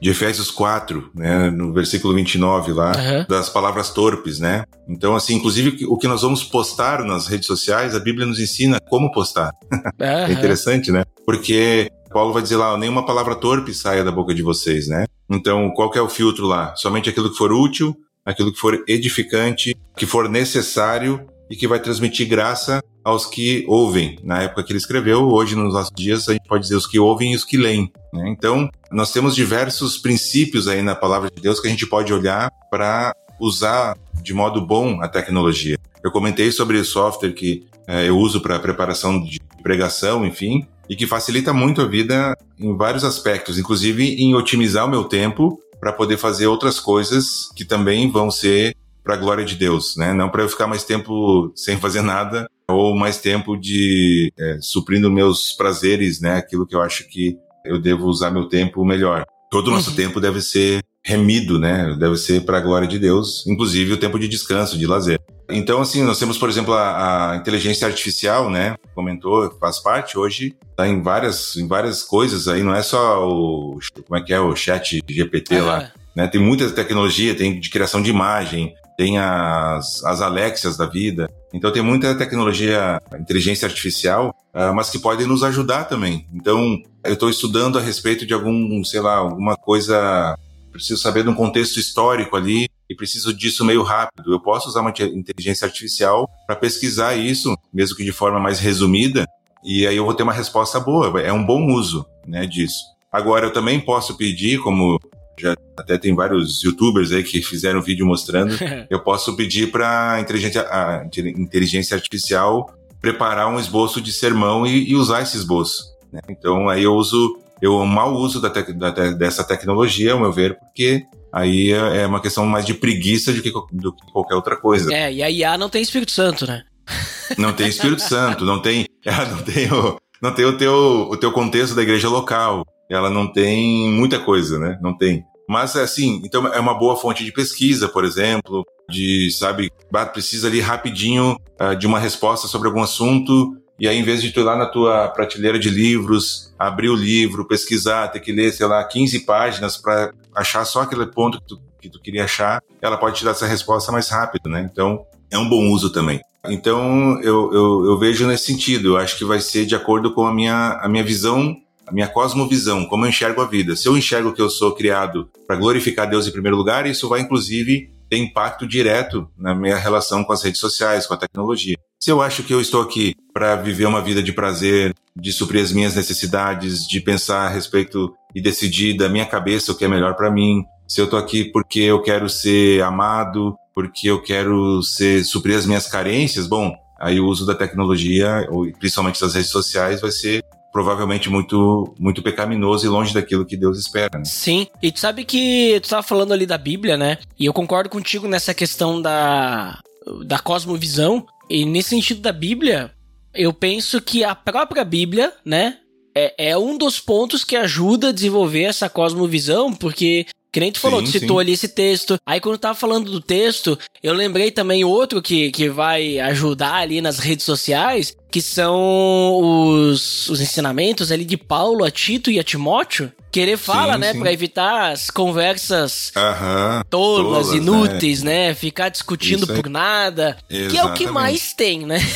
de Efésios 4, né? No versículo 29 lá, Aham. das palavras torpes, né? Então, assim, inclusive o que nós vamos postar nas redes sociais, a Bíblia nos ensina como postar. É Aham. interessante, né? Porque Paulo vai dizer lá, nenhuma palavra torpe saia da boca de vocês, né? Então, qual que é o filtro lá? Somente aquilo que for útil, aquilo que for edificante, que for necessário e que vai transmitir graça aos que ouvem. Na época que ele escreveu, hoje nos nossos dias, a gente pode dizer os que ouvem e os que leem. né? Então, nós temos diversos princípios aí na palavra de Deus que a gente pode olhar para usar de modo bom a tecnologia. Eu comentei sobre o software que eh, eu uso para preparação de pregação, enfim, e que facilita muito a vida em vários aspectos, inclusive em otimizar o meu tempo para poder fazer outras coisas que também vão ser para a glória de Deus, né? Não para eu ficar mais tempo sem fazer nada ou mais tempo de é, suprindo meus prazeres, né? Aquilo que eu acho que eu devo usar meu tempo melhor. Todo o nosso Uhum. tempo deve ser remido, né? Deve ser para a glória de Deus, inclusive o tempo de descanso, de lazer. Então, assim, nós temos, por exemplo, a, a inteligência artificial, né? Comentou, faz parte hoje, tá em várias, em várias coisas aí, não é só o, como é que é, o chat GPT lá, Aham. né? Tem muita tecnologia, tem de criação de imagem, tem as, as Alexias da vida. Então tem muita tecnologia, inteligência artificial, ah, mas que podem nos ajudar também. Então eu estou estudando a respeito de algum, sei lá, alguma coisa, preciso saber de um contexto histórico ali e preciso disso meio rápido. Eu posso usar uma inte- inteligência artificial para pesquisar isso, mesmo que de forma mais resumida, e aí eu vou ter uma resposta boa. É um bom uso, né, disso. Agora eu também posso pedir, como já até tem vários youtubers aí que fizeram vídeo mostrando, eu posso pedir para inteligência, a inte- inteligência artificial preparar um esboço de sermão e, e usar esse esboço. né? Então aí eu uso, eu mal uso da da dessa tecnologia, ao meu ver, porque aí é é uma questão mais de preguiça do que, do que qualquer outra coisa. É, e a IA não tem Espírito Santo, né? Não tem Espírito Santo, não tem, ela não tem o, não tem o teu, o teu contexto da igreja local. Ela não tem muita coisa, né? Não tem. Mas assim, então é uma boa fonte de pesquisa, por exemplo, de, sabe, precisa ali rapidinho ah, de uma resposta sobre algum assunto, e aí em vez de tu ir lá na tua prateleira de livros, abrir o livro, pesquisar, ter que ler, sei lá, 15 páginas para achar só aquele ponto que tu, que tu queria achar, ela pode te dar essa resposta mais rápido, né? Então, é um bom uso também. Então, eu, eu, eu vejo nesse sentido. Eu acho que vai ser de acordo com a minha, a minha visão, a minha cosmovisão, como eu enxergo a vida. Se eu enxergo que eu sou criado para glorificar Deus em primeiro lugar, isso vai, inclusive, ter impacto direto na minha relação com as redes sociais, com a tecnologia. Se eu acho que eu estou aqui para viver uma vida de prazer, de suprir as minhas necessidades, de pensar a respeito e decidir da minha cabeça o que é melhor para mim, se eu tô aqui porque eu quero ser amado, porque eu quero ser suprir as minhas carências, bom, aí o uso da tecnologia, ou principalmente das redes sociais, vai ser provavelmente muito muito pecaminoso e longe daquilo que Deus espera. Né? Sim, e tu sabe que tu tava falando ali da Bíblia, né? E eu concordo contigo nessa questão da, da cosmovisão. E nesse sentido da Bíblia, eu penso que a própria Bíblia, né? É, é um dos pontos que ajuda a desenvolver essa cosmovisão, porque que nem tu falou, Sim, tu citou sim. ali esse texto. Aí quando eu tava falando do texto, eu lembrei também outro que, que vai ajudar ali nas redes sociais, que são os, os ensinamentos ali de Paulo a Tito e a Timóteo. Que ele fala, Sim, né, pra evitar as conversas Aham. tolas, Tolas, inúteis, né? Ficar discutindo por nada. Que é o que Exatamente. mais tem, né?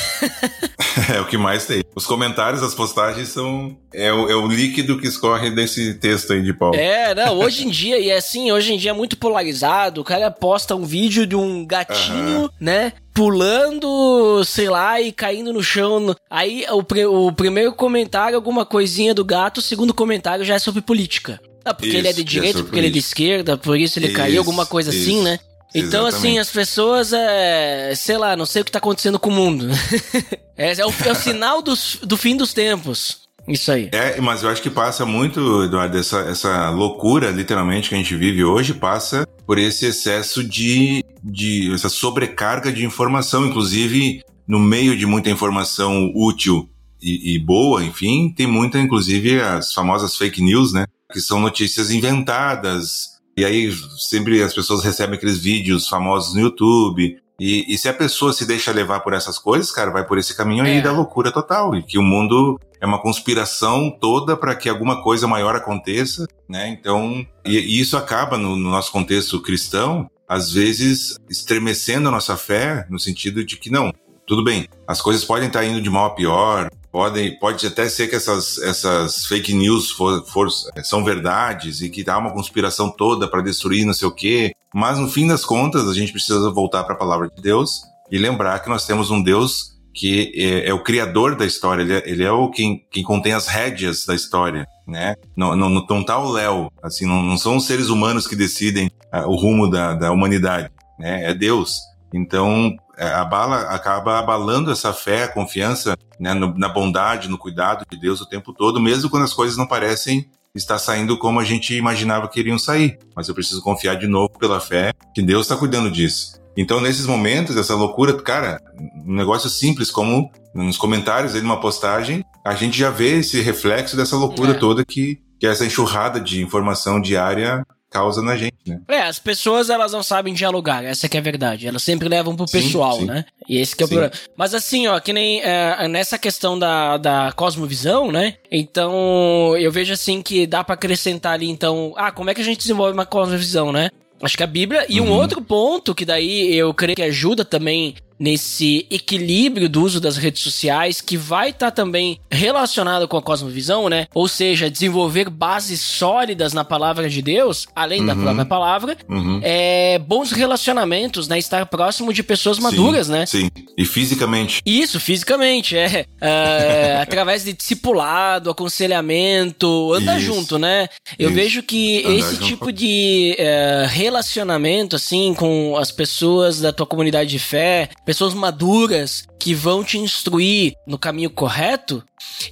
É o que mais tem. Os comentários das postagens são. É o, é o líquido que escorre desse texto aí de Paulo. É, não, hoje em dia, e é assim, hoje em dia é muito polarizado. O cara posta um vídeo de um gatinho, uhum. né? Pulando, sei lá, e caindo no chão. Aí o, o primeiro comentário, alguma coisinha do gato, o segundo comentário já é sobre política. Ah, porque isso, ele é de é direita, é porque ele é de esquerda, por isso ele isso, caiu, alguma coisa assim, isso. assim, né? Então, assim, Exatamente. assim, as pessoas, é, sei lá, não sei o que tá acontecendo com o mundo. é, é, o, é o sinal dos, do fim dos tempos. Isso aí. É, mas eu acho que passa muito, Eduardo, essa, essa loucura, literalmente, que a gente vive hoje, passa por esse excesso de, de. essa sobrecarga de informação, inclusive no meio de muita informação útil e, e boa, enfim, tem muita, inclusive, as famosas fake news, né? Que são notícias inventadas, e aí sempre as pessoas recebem aqueles vídeos famosos no YouTube. E, e se a pessoa se deixa levar por essas coisas, cara, vai por esse caminho aí é. da loucura total. E que o mundo é uma conspiração toda para que alguma coisa maior aconteça, né? Então, e, e isso acaba no, no nosso contexto cristão, às vezes estremecendo a nossa fé, no sentido de que não, tudo bem, as coisas podem estar indo de mal a pior, Podem, pode até ser que essas, essas fake news for, for, são verdades e que há uma conspiração toda para destruir não sei o quê, mas no fim das contas a gente precisa voltar para a palavra de Deus e lembrar que nós temos um Deus que é, é o criador da história, ele é, ele é, o quem, quem contém as rédeas da história, né? Não, não, não tá o Léo, assim, não, não são os seres humanos que decidem uh, o rumo da, da humanidade, né? É Deus. Então, é, a bala acaba abalando essa fé, a confiança né, no, na bondade, no cuidado de Deus o tempo todo, mesmo quando as coisas não parecem estar saindo como a gente imaginava que iriam sair. Mas eu preciso confiar de novo pela fé que Deus está cuidando disso. Então, nesses momentos, essa loucura, cara, um negócio simples, como nos comentários aí de uma postagem, a gente já vê esse reflexo dessa loucura é. toda que, que essa enxurrada de informação diária causa na gente, né? É, as pessoas elas não sabem dialogar, essa que é a verdade. Elas sempre levam pro pessoal, sim, sim. né? E esse que é o sim. problema. Mas assim, ó, que nem é, nessa questão da, da cosmovisão, né? Então, eu vejo assim que dá para acrescentar ali, então, ah, como é que a gente desenvolve uma cosmovisão, né? Acho que a Bíblia. E um uhum. outro ponto que daí eu creio que ajuda também nesse equilíbrio do uso das redes sociais que vai estar tá também relacionado com a cosmovisão, né? Ou seja, desenvolver bases sólidas na palavra de Deus, além uhum. da própria palavra, uhum. é, bons relacionamentos, né? Estar próximo de pessoas maduras, sim, né? Sim, e fisicamente. Isso, fisicamente, é. é através de discipulado, aconselhamento, andar junto, né? Eu Isso. vejo que andar esse junto. tipo de é, relacionamento, assim, com as pessoas da tua comunidade de fé, pessoas maduras que vão te instruir no caminho correto,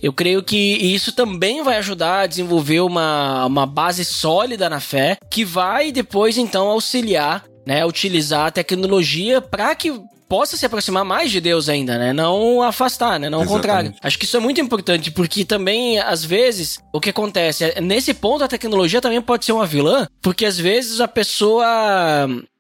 eu creio que isso também vai ajudar a desenvolver uma, uma base sólida na fé, que vai depois então auxiliar né, utilizar a tecnologia para que possa se aproximar mais de Deus ainda, né? Não afastar, né? Não o contrário. Acho que isso é muito importante, porque também, às vezes, o que acontece é, nesse ponto a tecnologia também pode ser uma vilã, porque às vezes a pessoa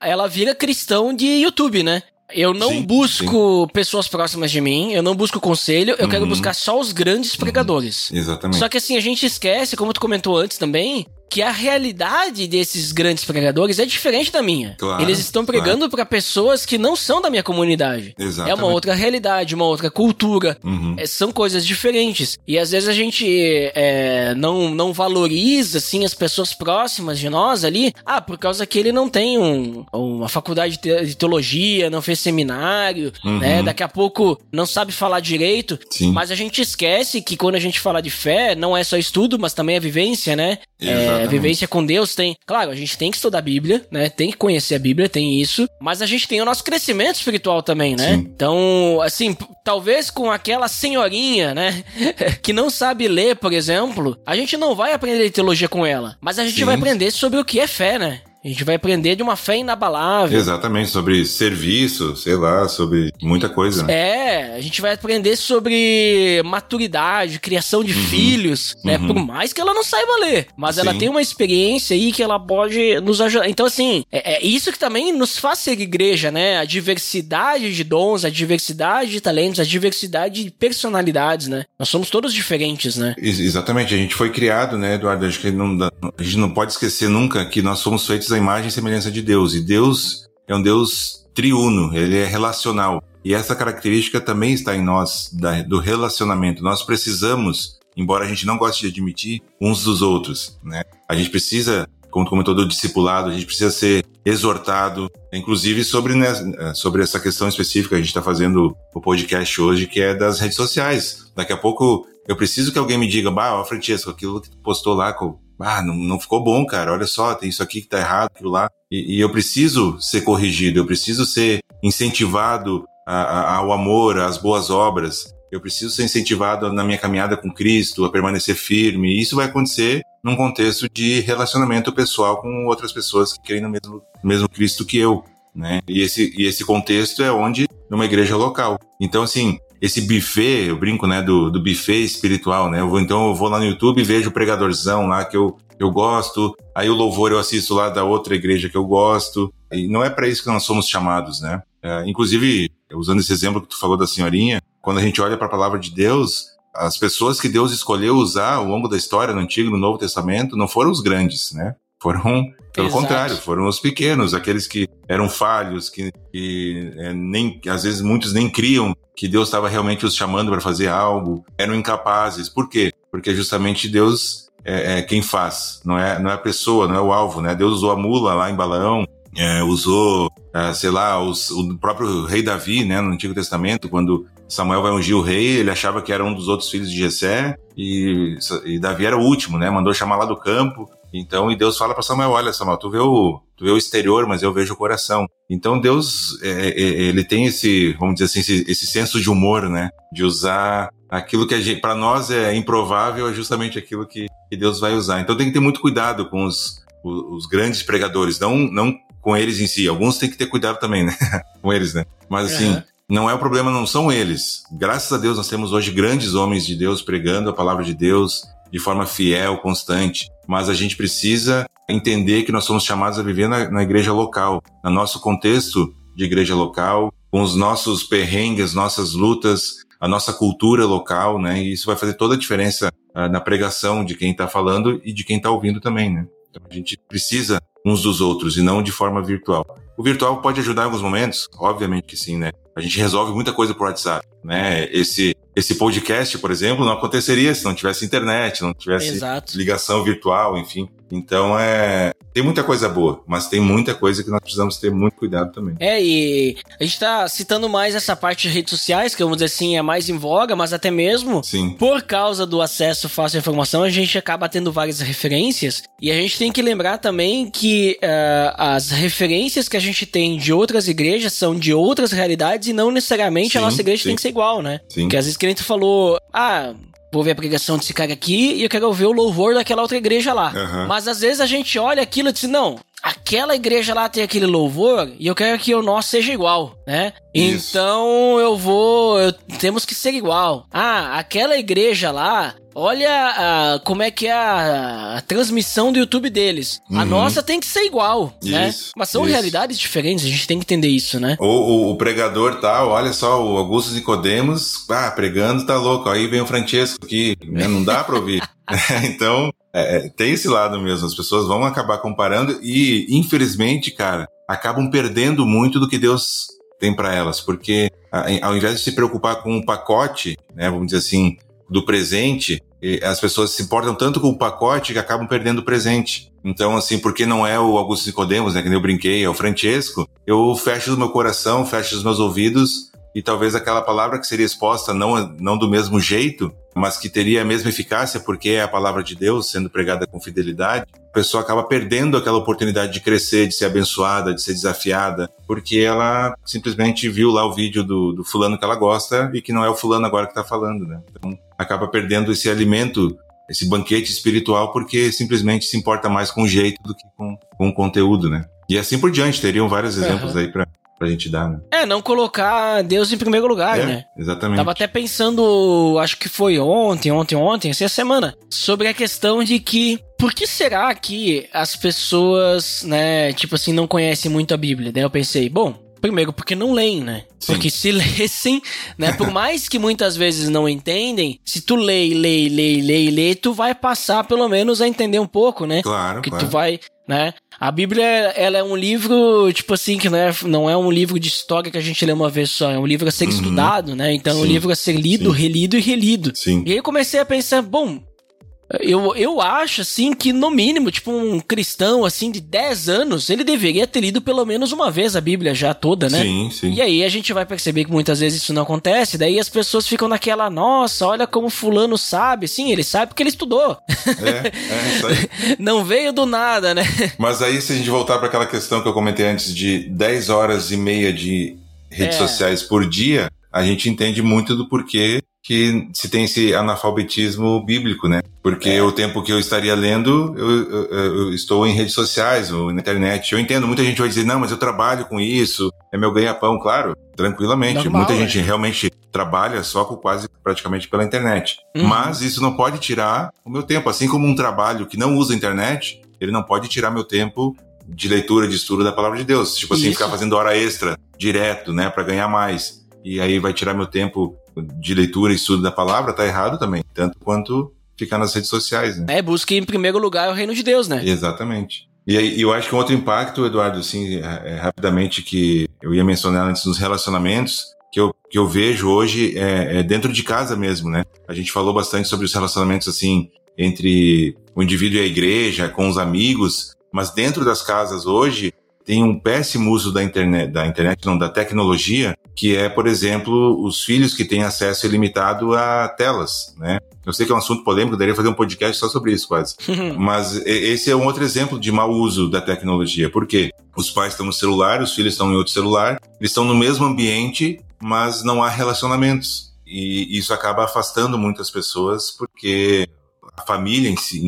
ela vira cristão de YouTube, né? Eu não sim, busco sim. pessoas próximas de mim, eu não busco conselho, eu uhum. quero buscar só os grandes uhum. pregadores. Exatamente. Só que assim, a gente esquece, como tu comentou antes também, que a realidade desses grandes pregadores é diferente da minha. Claro, Eles estão pregando claro. para pessoas que não são da minha comunidade. Exatamente. É uma outra realidade, uma outra cultura. Uhum. É, são coisas diferentes. E às vezes a gente é, não, não valoriza assim as pessoas próximas de nós ali. Ah, por causa que ele não tem um, uma faculdade de teologia, não fez seminário, uhum. né? Daqui a pouco não sabe falar direito. Sim. Mas a gente esquece que quando a gente fala de fé, não é só estudo, mas também é vivência, né? É, vivência com Deus tem. Claro, a gente tem que estudar a Bíblia, né? Tem que conhecer a Bíblia, tem isso. Mas a gente tem o nosso crescimento espiritual também, né? Sim. Então, assim, talvez com aquela senhorinha, né? que não sabe ler, por exemplo, a gente não vai aprender teologia com ela. Mas a gente Sim. vai aprender sobre o que é fé, né? A gente vai aprender de uma fé inabalável. Exatamente, sobre serviço, sei lá, sobre muita coisa. Né? É, a gente vai aprender sobre maturidade, criação de uhum, filhos, né? Uhum. Por mais que ela não saiba ler. Mas Sim. ela tem uma experiência aí que ela pode nos ajudar. Então, assim, é, é, isso que também nos faz ser igreja, né? A diversidade de dons, a diversidade de talentos, a diversidade de personalidades, né? Nós somos todos diferentes, né? Ex exatamente, a gente foi criado, né, Eduardo? Acho que não dá, a gente não pode esquecer nunca que nós somos feitos imagem e semelhança de Deus. E Deus é um Deus triuno, ele é relacional. E essa característica também está em nós, da, do relacionamento. Nós precisamos, embora a gente não goste de admitir, uns dos outros, né? A gente precisa como comentou do discipulado, a gente precisa ser exortado, inclusive sobre, né, sobre essa questão específica, a gente está fazendo o podcast hoje, que é das redes sociais. Daqui a pouco eu preciso que alguém me diga, bah, ó, Francesco, aquilo que tu postou lá, ah, não, não ficou bom, cara, olha só, tem isso aqui que tá errado, aquilo lá. E, e eu preciso ser corrigido, eu preciso ser incentivado a, a, ao amor, às boas obras. Eu preciso ser incentivado na minha caminhada com Cristo, a permanecer firme. E isso vai acontecer num contexto de relacionamento pessoal com outras pessoas que creem no mesmo, mesmo Cristo que eu. Né? E, esse, e esse contexto é onde, numa igreja local. Então, assim, esse buffet, eu brinco, né, do, do buffet espiritual, né? Eu vou, então eu vou lá no YouTube e vejo o pregadorzão lá que eu, eu gosto, aí o louvor eu assisto lá da outra igreja que eu gosto. E não é para isso que nós somos chamados, né? É, inclusive, usando esse exemplo que tu falou da senhorinha, quando a gente olha para a palavra de Deus, as pessoas que Deus escolheu usar ao longo da história, no Antigo e no Novo Testamento, não foram os grandes, né? Foram, pelo Exato. contrário, foram os pequenos, aqueles que eram falhos, que, que é, nem, às vezes muitos nem criam que Deus estava realmente os chamando para fazer algo, eram incapazes. Por quê? Porque justamente Deus é, é, quem faz, não é, não é a pessoa, não é o alvo, né? Deus usou a mula lá em Balaão, é, usou, é, sei lá, os, o próprio rei Davi, né, no Antigo Testamento, quando Samuel vai ungir o rei, ele achava que era um dos outros filhos de Jessé, e, e Davi era o último, né, mandou chamar lá do campo, então, e Deus fala para Samuel, olha Samuel, tu vê, o, tu vê o exterior, mas eu vejo o coração. Então Deus, é, é, ele tem esse, vamos dizer assim, esse, esse senso de humor, né, de usar aquilo que para nós é improvável, é justamente aquilo que, que Deus vai usar. Então tem que ter muito cuidado com os, os, os grandes pregadores, não, não com eles em si. Alguns têm que ter cuidado também, né? com eles, né? Mas assim, uhum. não é o problema, não são eles. Graças a Deus nós temos hoje grandes homens de Deus pregando a palavra de Deus de forma fiel, constante. Mas a gente precisa entender que nós somos chamados a viver na, na igreja local, no nosso contexto de igreja local, com os nossos perrengues, nossas lutas, a nossa cultura local, né? E isso vai fazer toda a diferença uh, na pregação de quem está falando e de quem está ouvindo também, né? Então a gente precisa uns dos outros e não de forma virtual. O virtual pode ajudar em alguns momentos, obviamente que sim, né? A gente resolve muita coisa por WhatsApp, né? Esse esse podcast, por exemplo, não aconteceria se não tivesse internet, não tivesse Exato. ligação virtual, enfim. Então é. Tem muita coisa boa, mas tem muita coisa que nós precisamos ter muito cuidado também. É, e a gente tá citando mais essa parte de redes sociais, que vamos dizer assim, é mais em voga, mas até mesmo Sim. por causa do acesso fácil à informação, a gente acaba tendo várias referências. E a gente tem que lembrar também que uh, as referências que a gente tem de outras igrejas são de outras realidades e não necessariamente sim, a nossa igreja sim. tem que ser igual, né? Sim. Porque às vezes que a gente falou, ah, vou ver a pregação desse cara aqui e eu quero ver o louvor daquela outra igreja lá. Uhum. Mas às vezes a gente olha aquilo e diz, não, aquela igreja lá tem aquele louvor e eu quero que o nosso seja igual, né? Isso. Então eu vou, eu, temos que ser igual. Ah, aquela igreja lá Olha a, como é que é a, a, transmissão do YouTube deles. Uhum. A nossa tem que ser igual, né? isso, né? Mas são isso. realidades diferentes, a gente tem que entender isso, né? O, o, o pregador tal, olha só, o Augusto Nicodemos, ah, pregando tá louco. Aí vem o Francesco aqui, né? não dá pra ouvir. então, é, é, tem esse lado mesmo, as pessoas vão acabar comparando e, infelizmente, cara, acabam perdendo muito do que Deus tem para elas, porque ao invés de se preocupar com um pacote, né, vamos dizer assim, do presente, as pessoas se importam tanto com o pacote que acabam perdendo o presente. Então, assim, porque não é o Augusto Nicodemos, né, que eu brinquei, é o Francesco, eu fecho o meu coração, fecho os meus ouvidos e talvez aquela palavra que seria exposta não, não do mesmo jeito, mas que teria a mesma eficácia porque é a palavra de Deus sendo pregada com fidelidade, a pessoa acaba perdendo aquela oportunidade de crescer, de ser abençoada, de ser desafiada, porque ela simplesmente viu lá o vídeo do, do fulano que ela gosta e que não é o fulano agora que está falando, né? Então acaba perdendo esse alimento esse banquete espiritual porque simplesmente se importa mais com o jeito do que com, com o conteúdo, né? E assim por diante, teriam vários exemplos uhum. aí para pra gente dar, né? É, não colocar Deus em primeiro lugar, é, né? Exatamente. Tava até pensando, acho que foi ontem, ontem, ontem, essa semana, sobre a questão de que por que será que as pessoas, né, tipo assim, não conhecem muito a Bíblia? Daí eu pensei, bom, Primeiro, porque não leem, né? Sim. Porque se lessem, né? Por mais que muitas vezes não entendem, se tu lê, lê, lê, lê, lê, tu vai passar pelo menos a entender um pouco, né? Claro. Que claro. tu vai né? A Bíblia, ela é um livro, tipo assim, que não é, não é um livro de história que a gente lê uma vez só, é um livro a ser uhum. estudado, né? Então, é um livro a ser lido, Sim. relido e relido. Sim. E aí eu comecei a pensar, bom, eu, eu acho, assim, que no mínimo, tipo, um cristão, assim, de 10 anos, ele deveria ter lido pelo menos uma vez a Bíblia já toda, né? Sim, sim. E aí a gente vai perceber que muitas vezes isso não acontece, daí as pessoas ficam naquela, nossa, olha como fulano sabe. Sim, ele sabe porque ele estudou. É, é isso aí. não veio do nada, né? Mas aí, se a gente voltar para aquela questão que eu comentei antes de 10 horas e meia de redes é. sociais por dia, a gente entende muito do porquê que se tem esse analfabetismo bíblico, né? Porque é. o tempo que eu estaria lendo, eu, eu, eu, estou em redes sociais ou na internet. Eu entendo, muita gente vai dizer, não, mas eu trabalho com isso, é meu ganha-pão, claro, tranquilamente. Normal, muita é. gente realmente trabalha só com quase praticamente pela internet. Uhum. Mas isso não pode tirar o meu tempo. Assim como um trabalho que não usa internet, ele não pode tirar meu tempo de leitura, de estudo da palavra de Deus. Tipo assim, isso. ficar fazendo hora extra direto, né, para ganhar mais. E aí vai tirar meu tempo de leitura e estudo da palavra, tá errado também. Tanto quanto ficar nas redes sociais, né? É, busque em primeiro lugar o reino de Deus, né? Exatamente. E aí, eu acho que um outro impacto, Eduardo, assim, é, é, rapidamente, que eu ia mencionar antes nos relacionamentos, que eu, que eu vejo hoje é, é, dentro de casa mesmo, né? A gente falou bastante sobre os relacionamentos, assim, entre o indivíduo e a igreja, com os amigos, mas dentro das casas hoje, tem um péssimo uso da internet, da internet não, da tecnologia, que é, por exemplo, os filhos que têm acesso ilimitado a telas, né? Eu sei que é um assunto polêmico, daria fazer um podcast só sobre isso, quase. Mas esse é um outro exemplo de mau uso da tecnologia. Por quê? Os pais estão no celular, os filhos estão em outro celular, eles estão no mesmo ambiente, mas não há relacionamentos. E isso acaba afastando muitas pessoas, porque a família em si,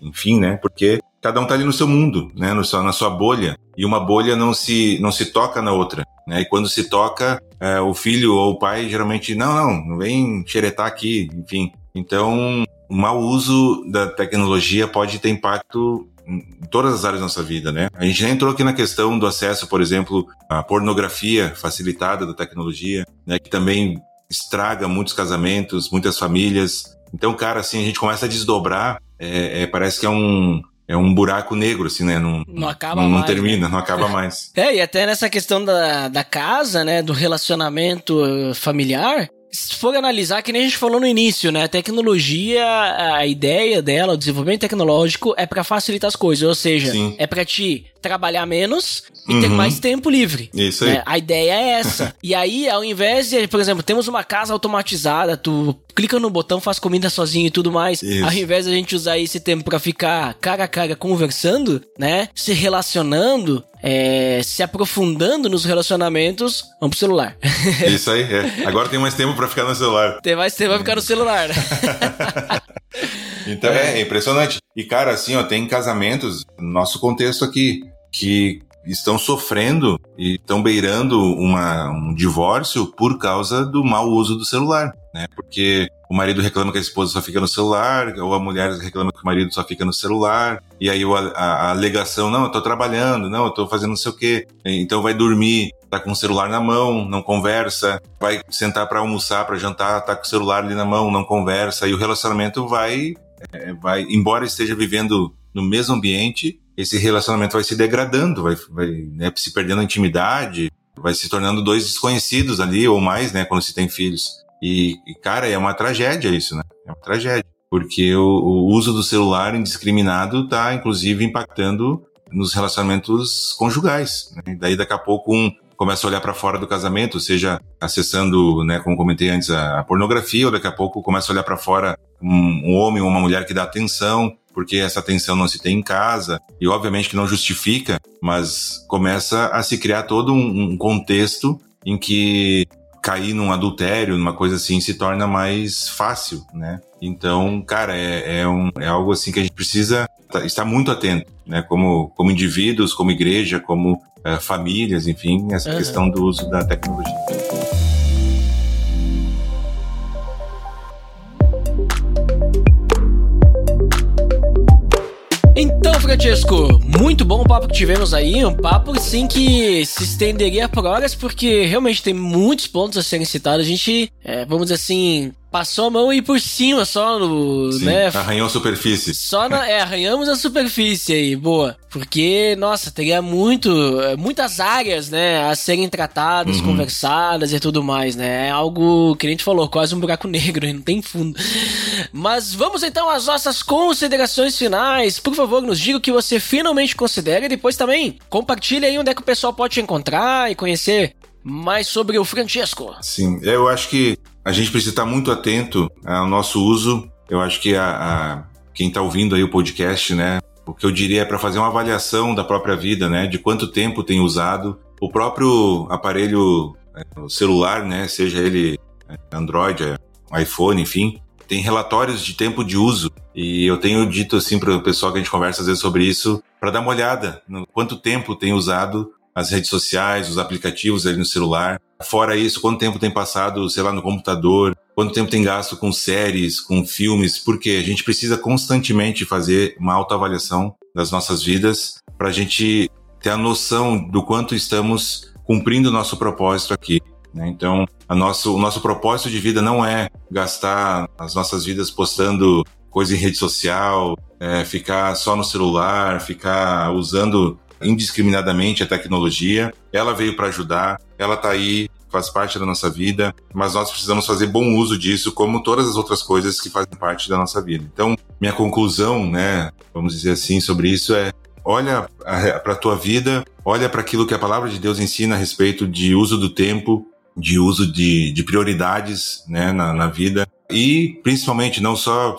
enfim, né? Porque cada um tá ali no seu mundo, né? No seu, na sua bolha. E uma bolha não se, não se toca na outra. Né? E quando se toca, é, o filho ou o pai geralmente, não, não, não vem xeretar aqui, enfim. Então, o mau uso da tecnologia pode ter impacto em todas as áreas da nossa vida, né? A gente já entrou aqui na questão do acesso, por exemplo, à pornografia facilitada da tecnologia, né? Que também estraga muitos casamentos, muitas famílias. Então, cara, assim, a gente começa a desdobrar, é, é, parece que é um, é um buraco negro, assim, né? Não, não acaba não, mais. Não termina, né? não acaba mais. É, e até nessa questão da, da casa, né? Do relacionamento eh, familiar, se for analisar, que nem a gente falou no início, né? A tecnologia, a ideia dela, o desenvolvimento tecnológico é para facilitar as coisas, ou seja, Sim. é para te trabalhar menos e uhum. ter mais tempo livre. Isso aí. Né? A ideia é essa. e aí, ao invés de, por exemplo, temos uma casa automatizada, tu clica no botão, faz comida sozinho e tudo mais. Isso. Ao invés de a gente usar esse tempo para ficar cara a cara conversando, né? Se relacionando, é, se aprofundando nos relacionamentos, vamos pro celular. Isso aí, é. Agora tem mais tempo para ficar no celular. Tem mais tempo pra ficar no celular. então é. é impressionante. E cara, assim, ó, tem casamentos, no nosso contexto aqui, que estão sofrendo e estão beirando uma, um divórcio por causa do mau uso do celular, né? Porque o marido reclama que a esposa só fica no celular, ou a mulher reclama que o marido só fica no celular, e aí a, a, a alegação, não, eu tô trabalhando, não, eu tô fazendo não sei o quê, então vai dormir, tá com o celular na mão, não conversa, vai sentar para almoçar, para jantar, tá com o celular ali na mão, não conversa, e o relacionamento vai, é, vai embora esteja vivendo no mesmo ambiente, esse relacionamento vai se degradando, vai, vai né, se perdendo a intimidade, vai se tornando dois desconhecidos ali ou mais, né, quando se tem filhos. E, e cara, é uma tragédia isso, né? É uma tragédia. Porque o, o uso do celular indiscriminado está, inclusive, impactando nos relacionamentos conjugais. Né? Daí, daqui a pouco, um começa a olhar para fora do casamento, seja acessando, né, como comentei antes, a, pornografia, ou daqui a pouco começa a olhar para fora um, um homem ou uma mulher que dá atenção, porque essa atenção não se tem em casa, e obviamente que não justifica, mas começa a se criar todo um, um contexto em que cair num adultério, numa coisa assim, se torna mais fácil, né? Então, cara, é, é, um, é algo assim que a gente precisa estar muito atento, né? Como, como indivíduos, como igreja, como uh, famílias, enfim, essa uhum. questão do uso da tecnologia. Então, Francesco, muito bom o papo que tivemos aí. Um papo, sim, que se estenderia por horas, porque realmente tem muitos pontos a serem citados. A gente, é, vamos dizer assim, passou a mão aí por cima só no, Sim, né? Arranhou a superfície. Só na, é, arranhamos a superfície aí, boa. Porque, nossa, teria muito, muitas áreas, né, a serem tratadas, Uhum. conversadas e tudo mais, né? É algo que a gente falou, quase um buraco negro, não tem fundo. Mas vamos então às nossas considerações finais. Por favor, nos diga o que você finalmente considera e depois também compartilhe aí onde é que o pessoal pode te encontrar e conhecer mais sobre o Francesco. Sim, eu acho que a gente precisa estar muito atento ao nosso uso. Eu acho que a, a- quem está ouvindo aí o podcast, né? O que eu diria é para fazer uma avaliação da própria vida, né? De quanto tempo tem usado o próprio aparelho é, celular, né? Seja ele é, Android, é, iPhone, enfim, tem relatórios de tempo de uso. E eu tenho dito assim para o pessoal que a gente conversa às vezes sobre isso, para dar uma olhada no quanto tempo tem usado as redes sociais, os aplicativos ali no celular. Fora isso, quanto tempo tem passado, sei lá, no computador, quanto tempo tem gasto com séries, com filmes, porque a gente precisa constantemente fazer uma autoavaliação das nossas vidas para a gente ter a noção do quanto estamos cumprindo o nosso propósito aqui. né? Então, nosso, o nosso propósito de vida não é gastar as nossas vidas postando coisa em rede social, é, ficar só no celular, ficar usando indiscriminadamente a tecnologia. Ela veio para ajudar, ela está aí, faz parte da nossa vida, mas nós precisamos fazer bom uso disso, como todas as outras coisas que fazem parte da nossa vida. Então, minha conclusão, né, vamos dizer assim, sobre isso é olha para a tua vida, olha para aquilo que a palavra de Deus ensina a respeito de uso do tempo, de uso de, de prioridades né, na, na vida e principalmente não só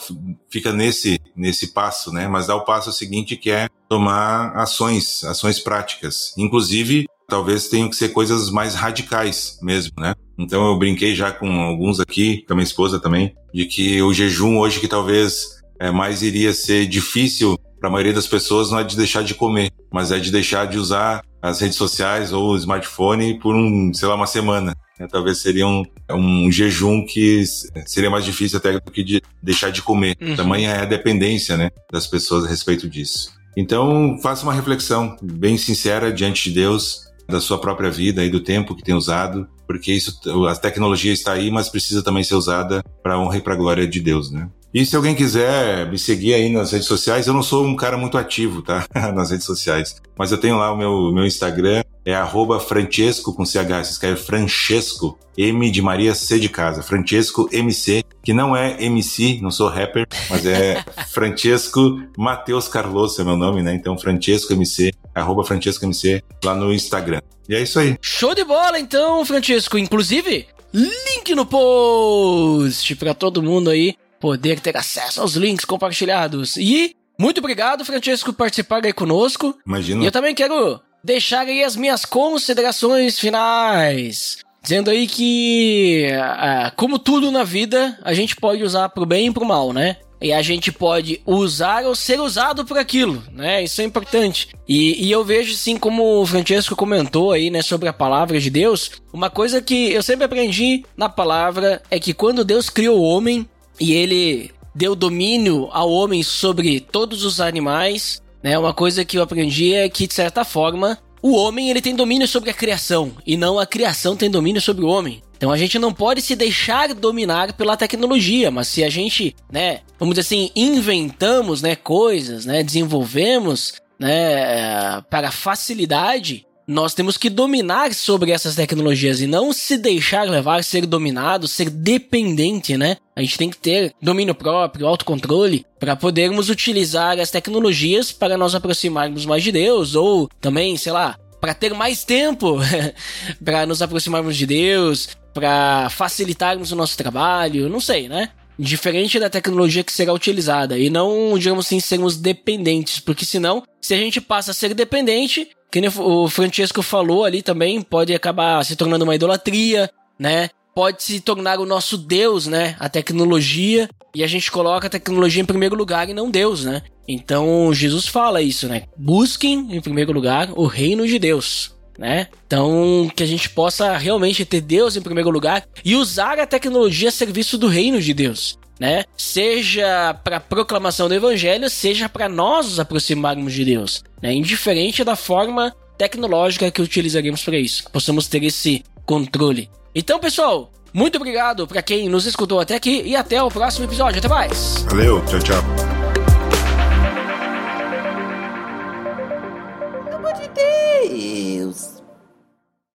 fica nesse nesse passo, né, mas dá o passo seguinte que é tomar ações, ações práticas, inclusive talvez tenham que ser coisas mais radicais mesmo, né? Então eu brinquei já com alguns aqui, com a minha esposa também, de que o jejum hoje que talvez é, mais iria ser difícil para a maioria das pessoas não é de deixar de comer, mas é de deixar de usar as redes sociais ou o smartphone por um, sei lá, uma semana. né? Talvez seria um, um jejum que seria mais difícil até do que de deixar de comer. Uhum. Tamanha é a dependência né, das pessoas a respeito disso. Então, faça uma reflexão bem sincera diante de Deus, da sua própria vida e do tempo que tem usado, porque isso, a tecnologia está aí, mas precisa também ser usada para a honra e para a glória de Deus, né? E se alguém quiser me seguir aí nas redes sociais, eu não sou um cara muito ativo, tá? nas redes sociais. Mas eu tenho lá o meu, meu Instagram, é arroba Francesco com CH, se escreve Francesco, M de Maria C de casa, Francesco MC, que não é MC, não sou rapper, mas é Francesco Matheus Carlos, é meu nome, né? Então Francesco MC, arroba Francesco MC, lá no Instagram. E é isso aí. Show de bola, então, Francisco. Inclusive, link no post para todo mundo aí poder ter acesso aos links compartilhados. E muito obrigado, Francisco, por participar aí conosco. Imagina. E eu também quero deixar aí as minhas considerações finais. Dizendo aí que, ah, como tudo na vida, a gente pode usar pro bem e pro mal, né? E a gente pode usar ou ser usado por aquilo, né? Isso é importante. E, e eu vejo, assim, como o Francesco comentou aí, né, sobre a palavra de Deus, uma coisa que eu sempre aprendi na palavra é que quando Deus criou o homem e ele deu domínio ao homem sobre todos os animais, né? Uma coisa que eu aprendi é que, de certa forma, o homem ele tem domínio sobre a criação e não a criação tem domínio sobre o homem. Então a gente não pode se deixar dominar pela tecnologia, mas se a gente, né, vamos dizer assim, inventamos, né, coisas, né, desenvolvemos, né, para facilidade, nós temos que dominar sobre essas tecnologias e não se deixar levar, ser dominado, ser dependente, né? A gente tem que ter domínio próprio, autocontrole, para podermos utilizar as tecnologias para nos aproximarmos mais de Deus, ou também, sei lá, para ter mais tempo para nos aproximarmos de Deus, para facilitarmos o nosso trabalho, não sei, né? Diferente da tecnologia que será utilizada e não, digamos assim, sermos dependentes, porque senão, se a gente passa a ser dependente, que o Francesco falou ali também, pode acabar se tornando uma idolatria, né? Pode se tornar o nosso Deus, né? A tecnologia, e a gente coloca a tecnologia em primeiro lugar e não Deus, né? Então Jesus fala isso, né? Busquem em primeiro lugar o reino de Deus, né? Então que a gente possa realmente ter Deus em primeiro lugar e usar a tecnologia a serviço do reino de Deus, né? Seja para proclamação do evangelho, seja para nós nos aproximarmos de Deus, né? Indiferente da forma tecnológica que utilizaremos para isso, que possamos ter esse controle. Então, pessoal, Muito obrigado para quem nos escutou até aqui e até o próximo episódio. Até mais. Valeu, tchau, tchau.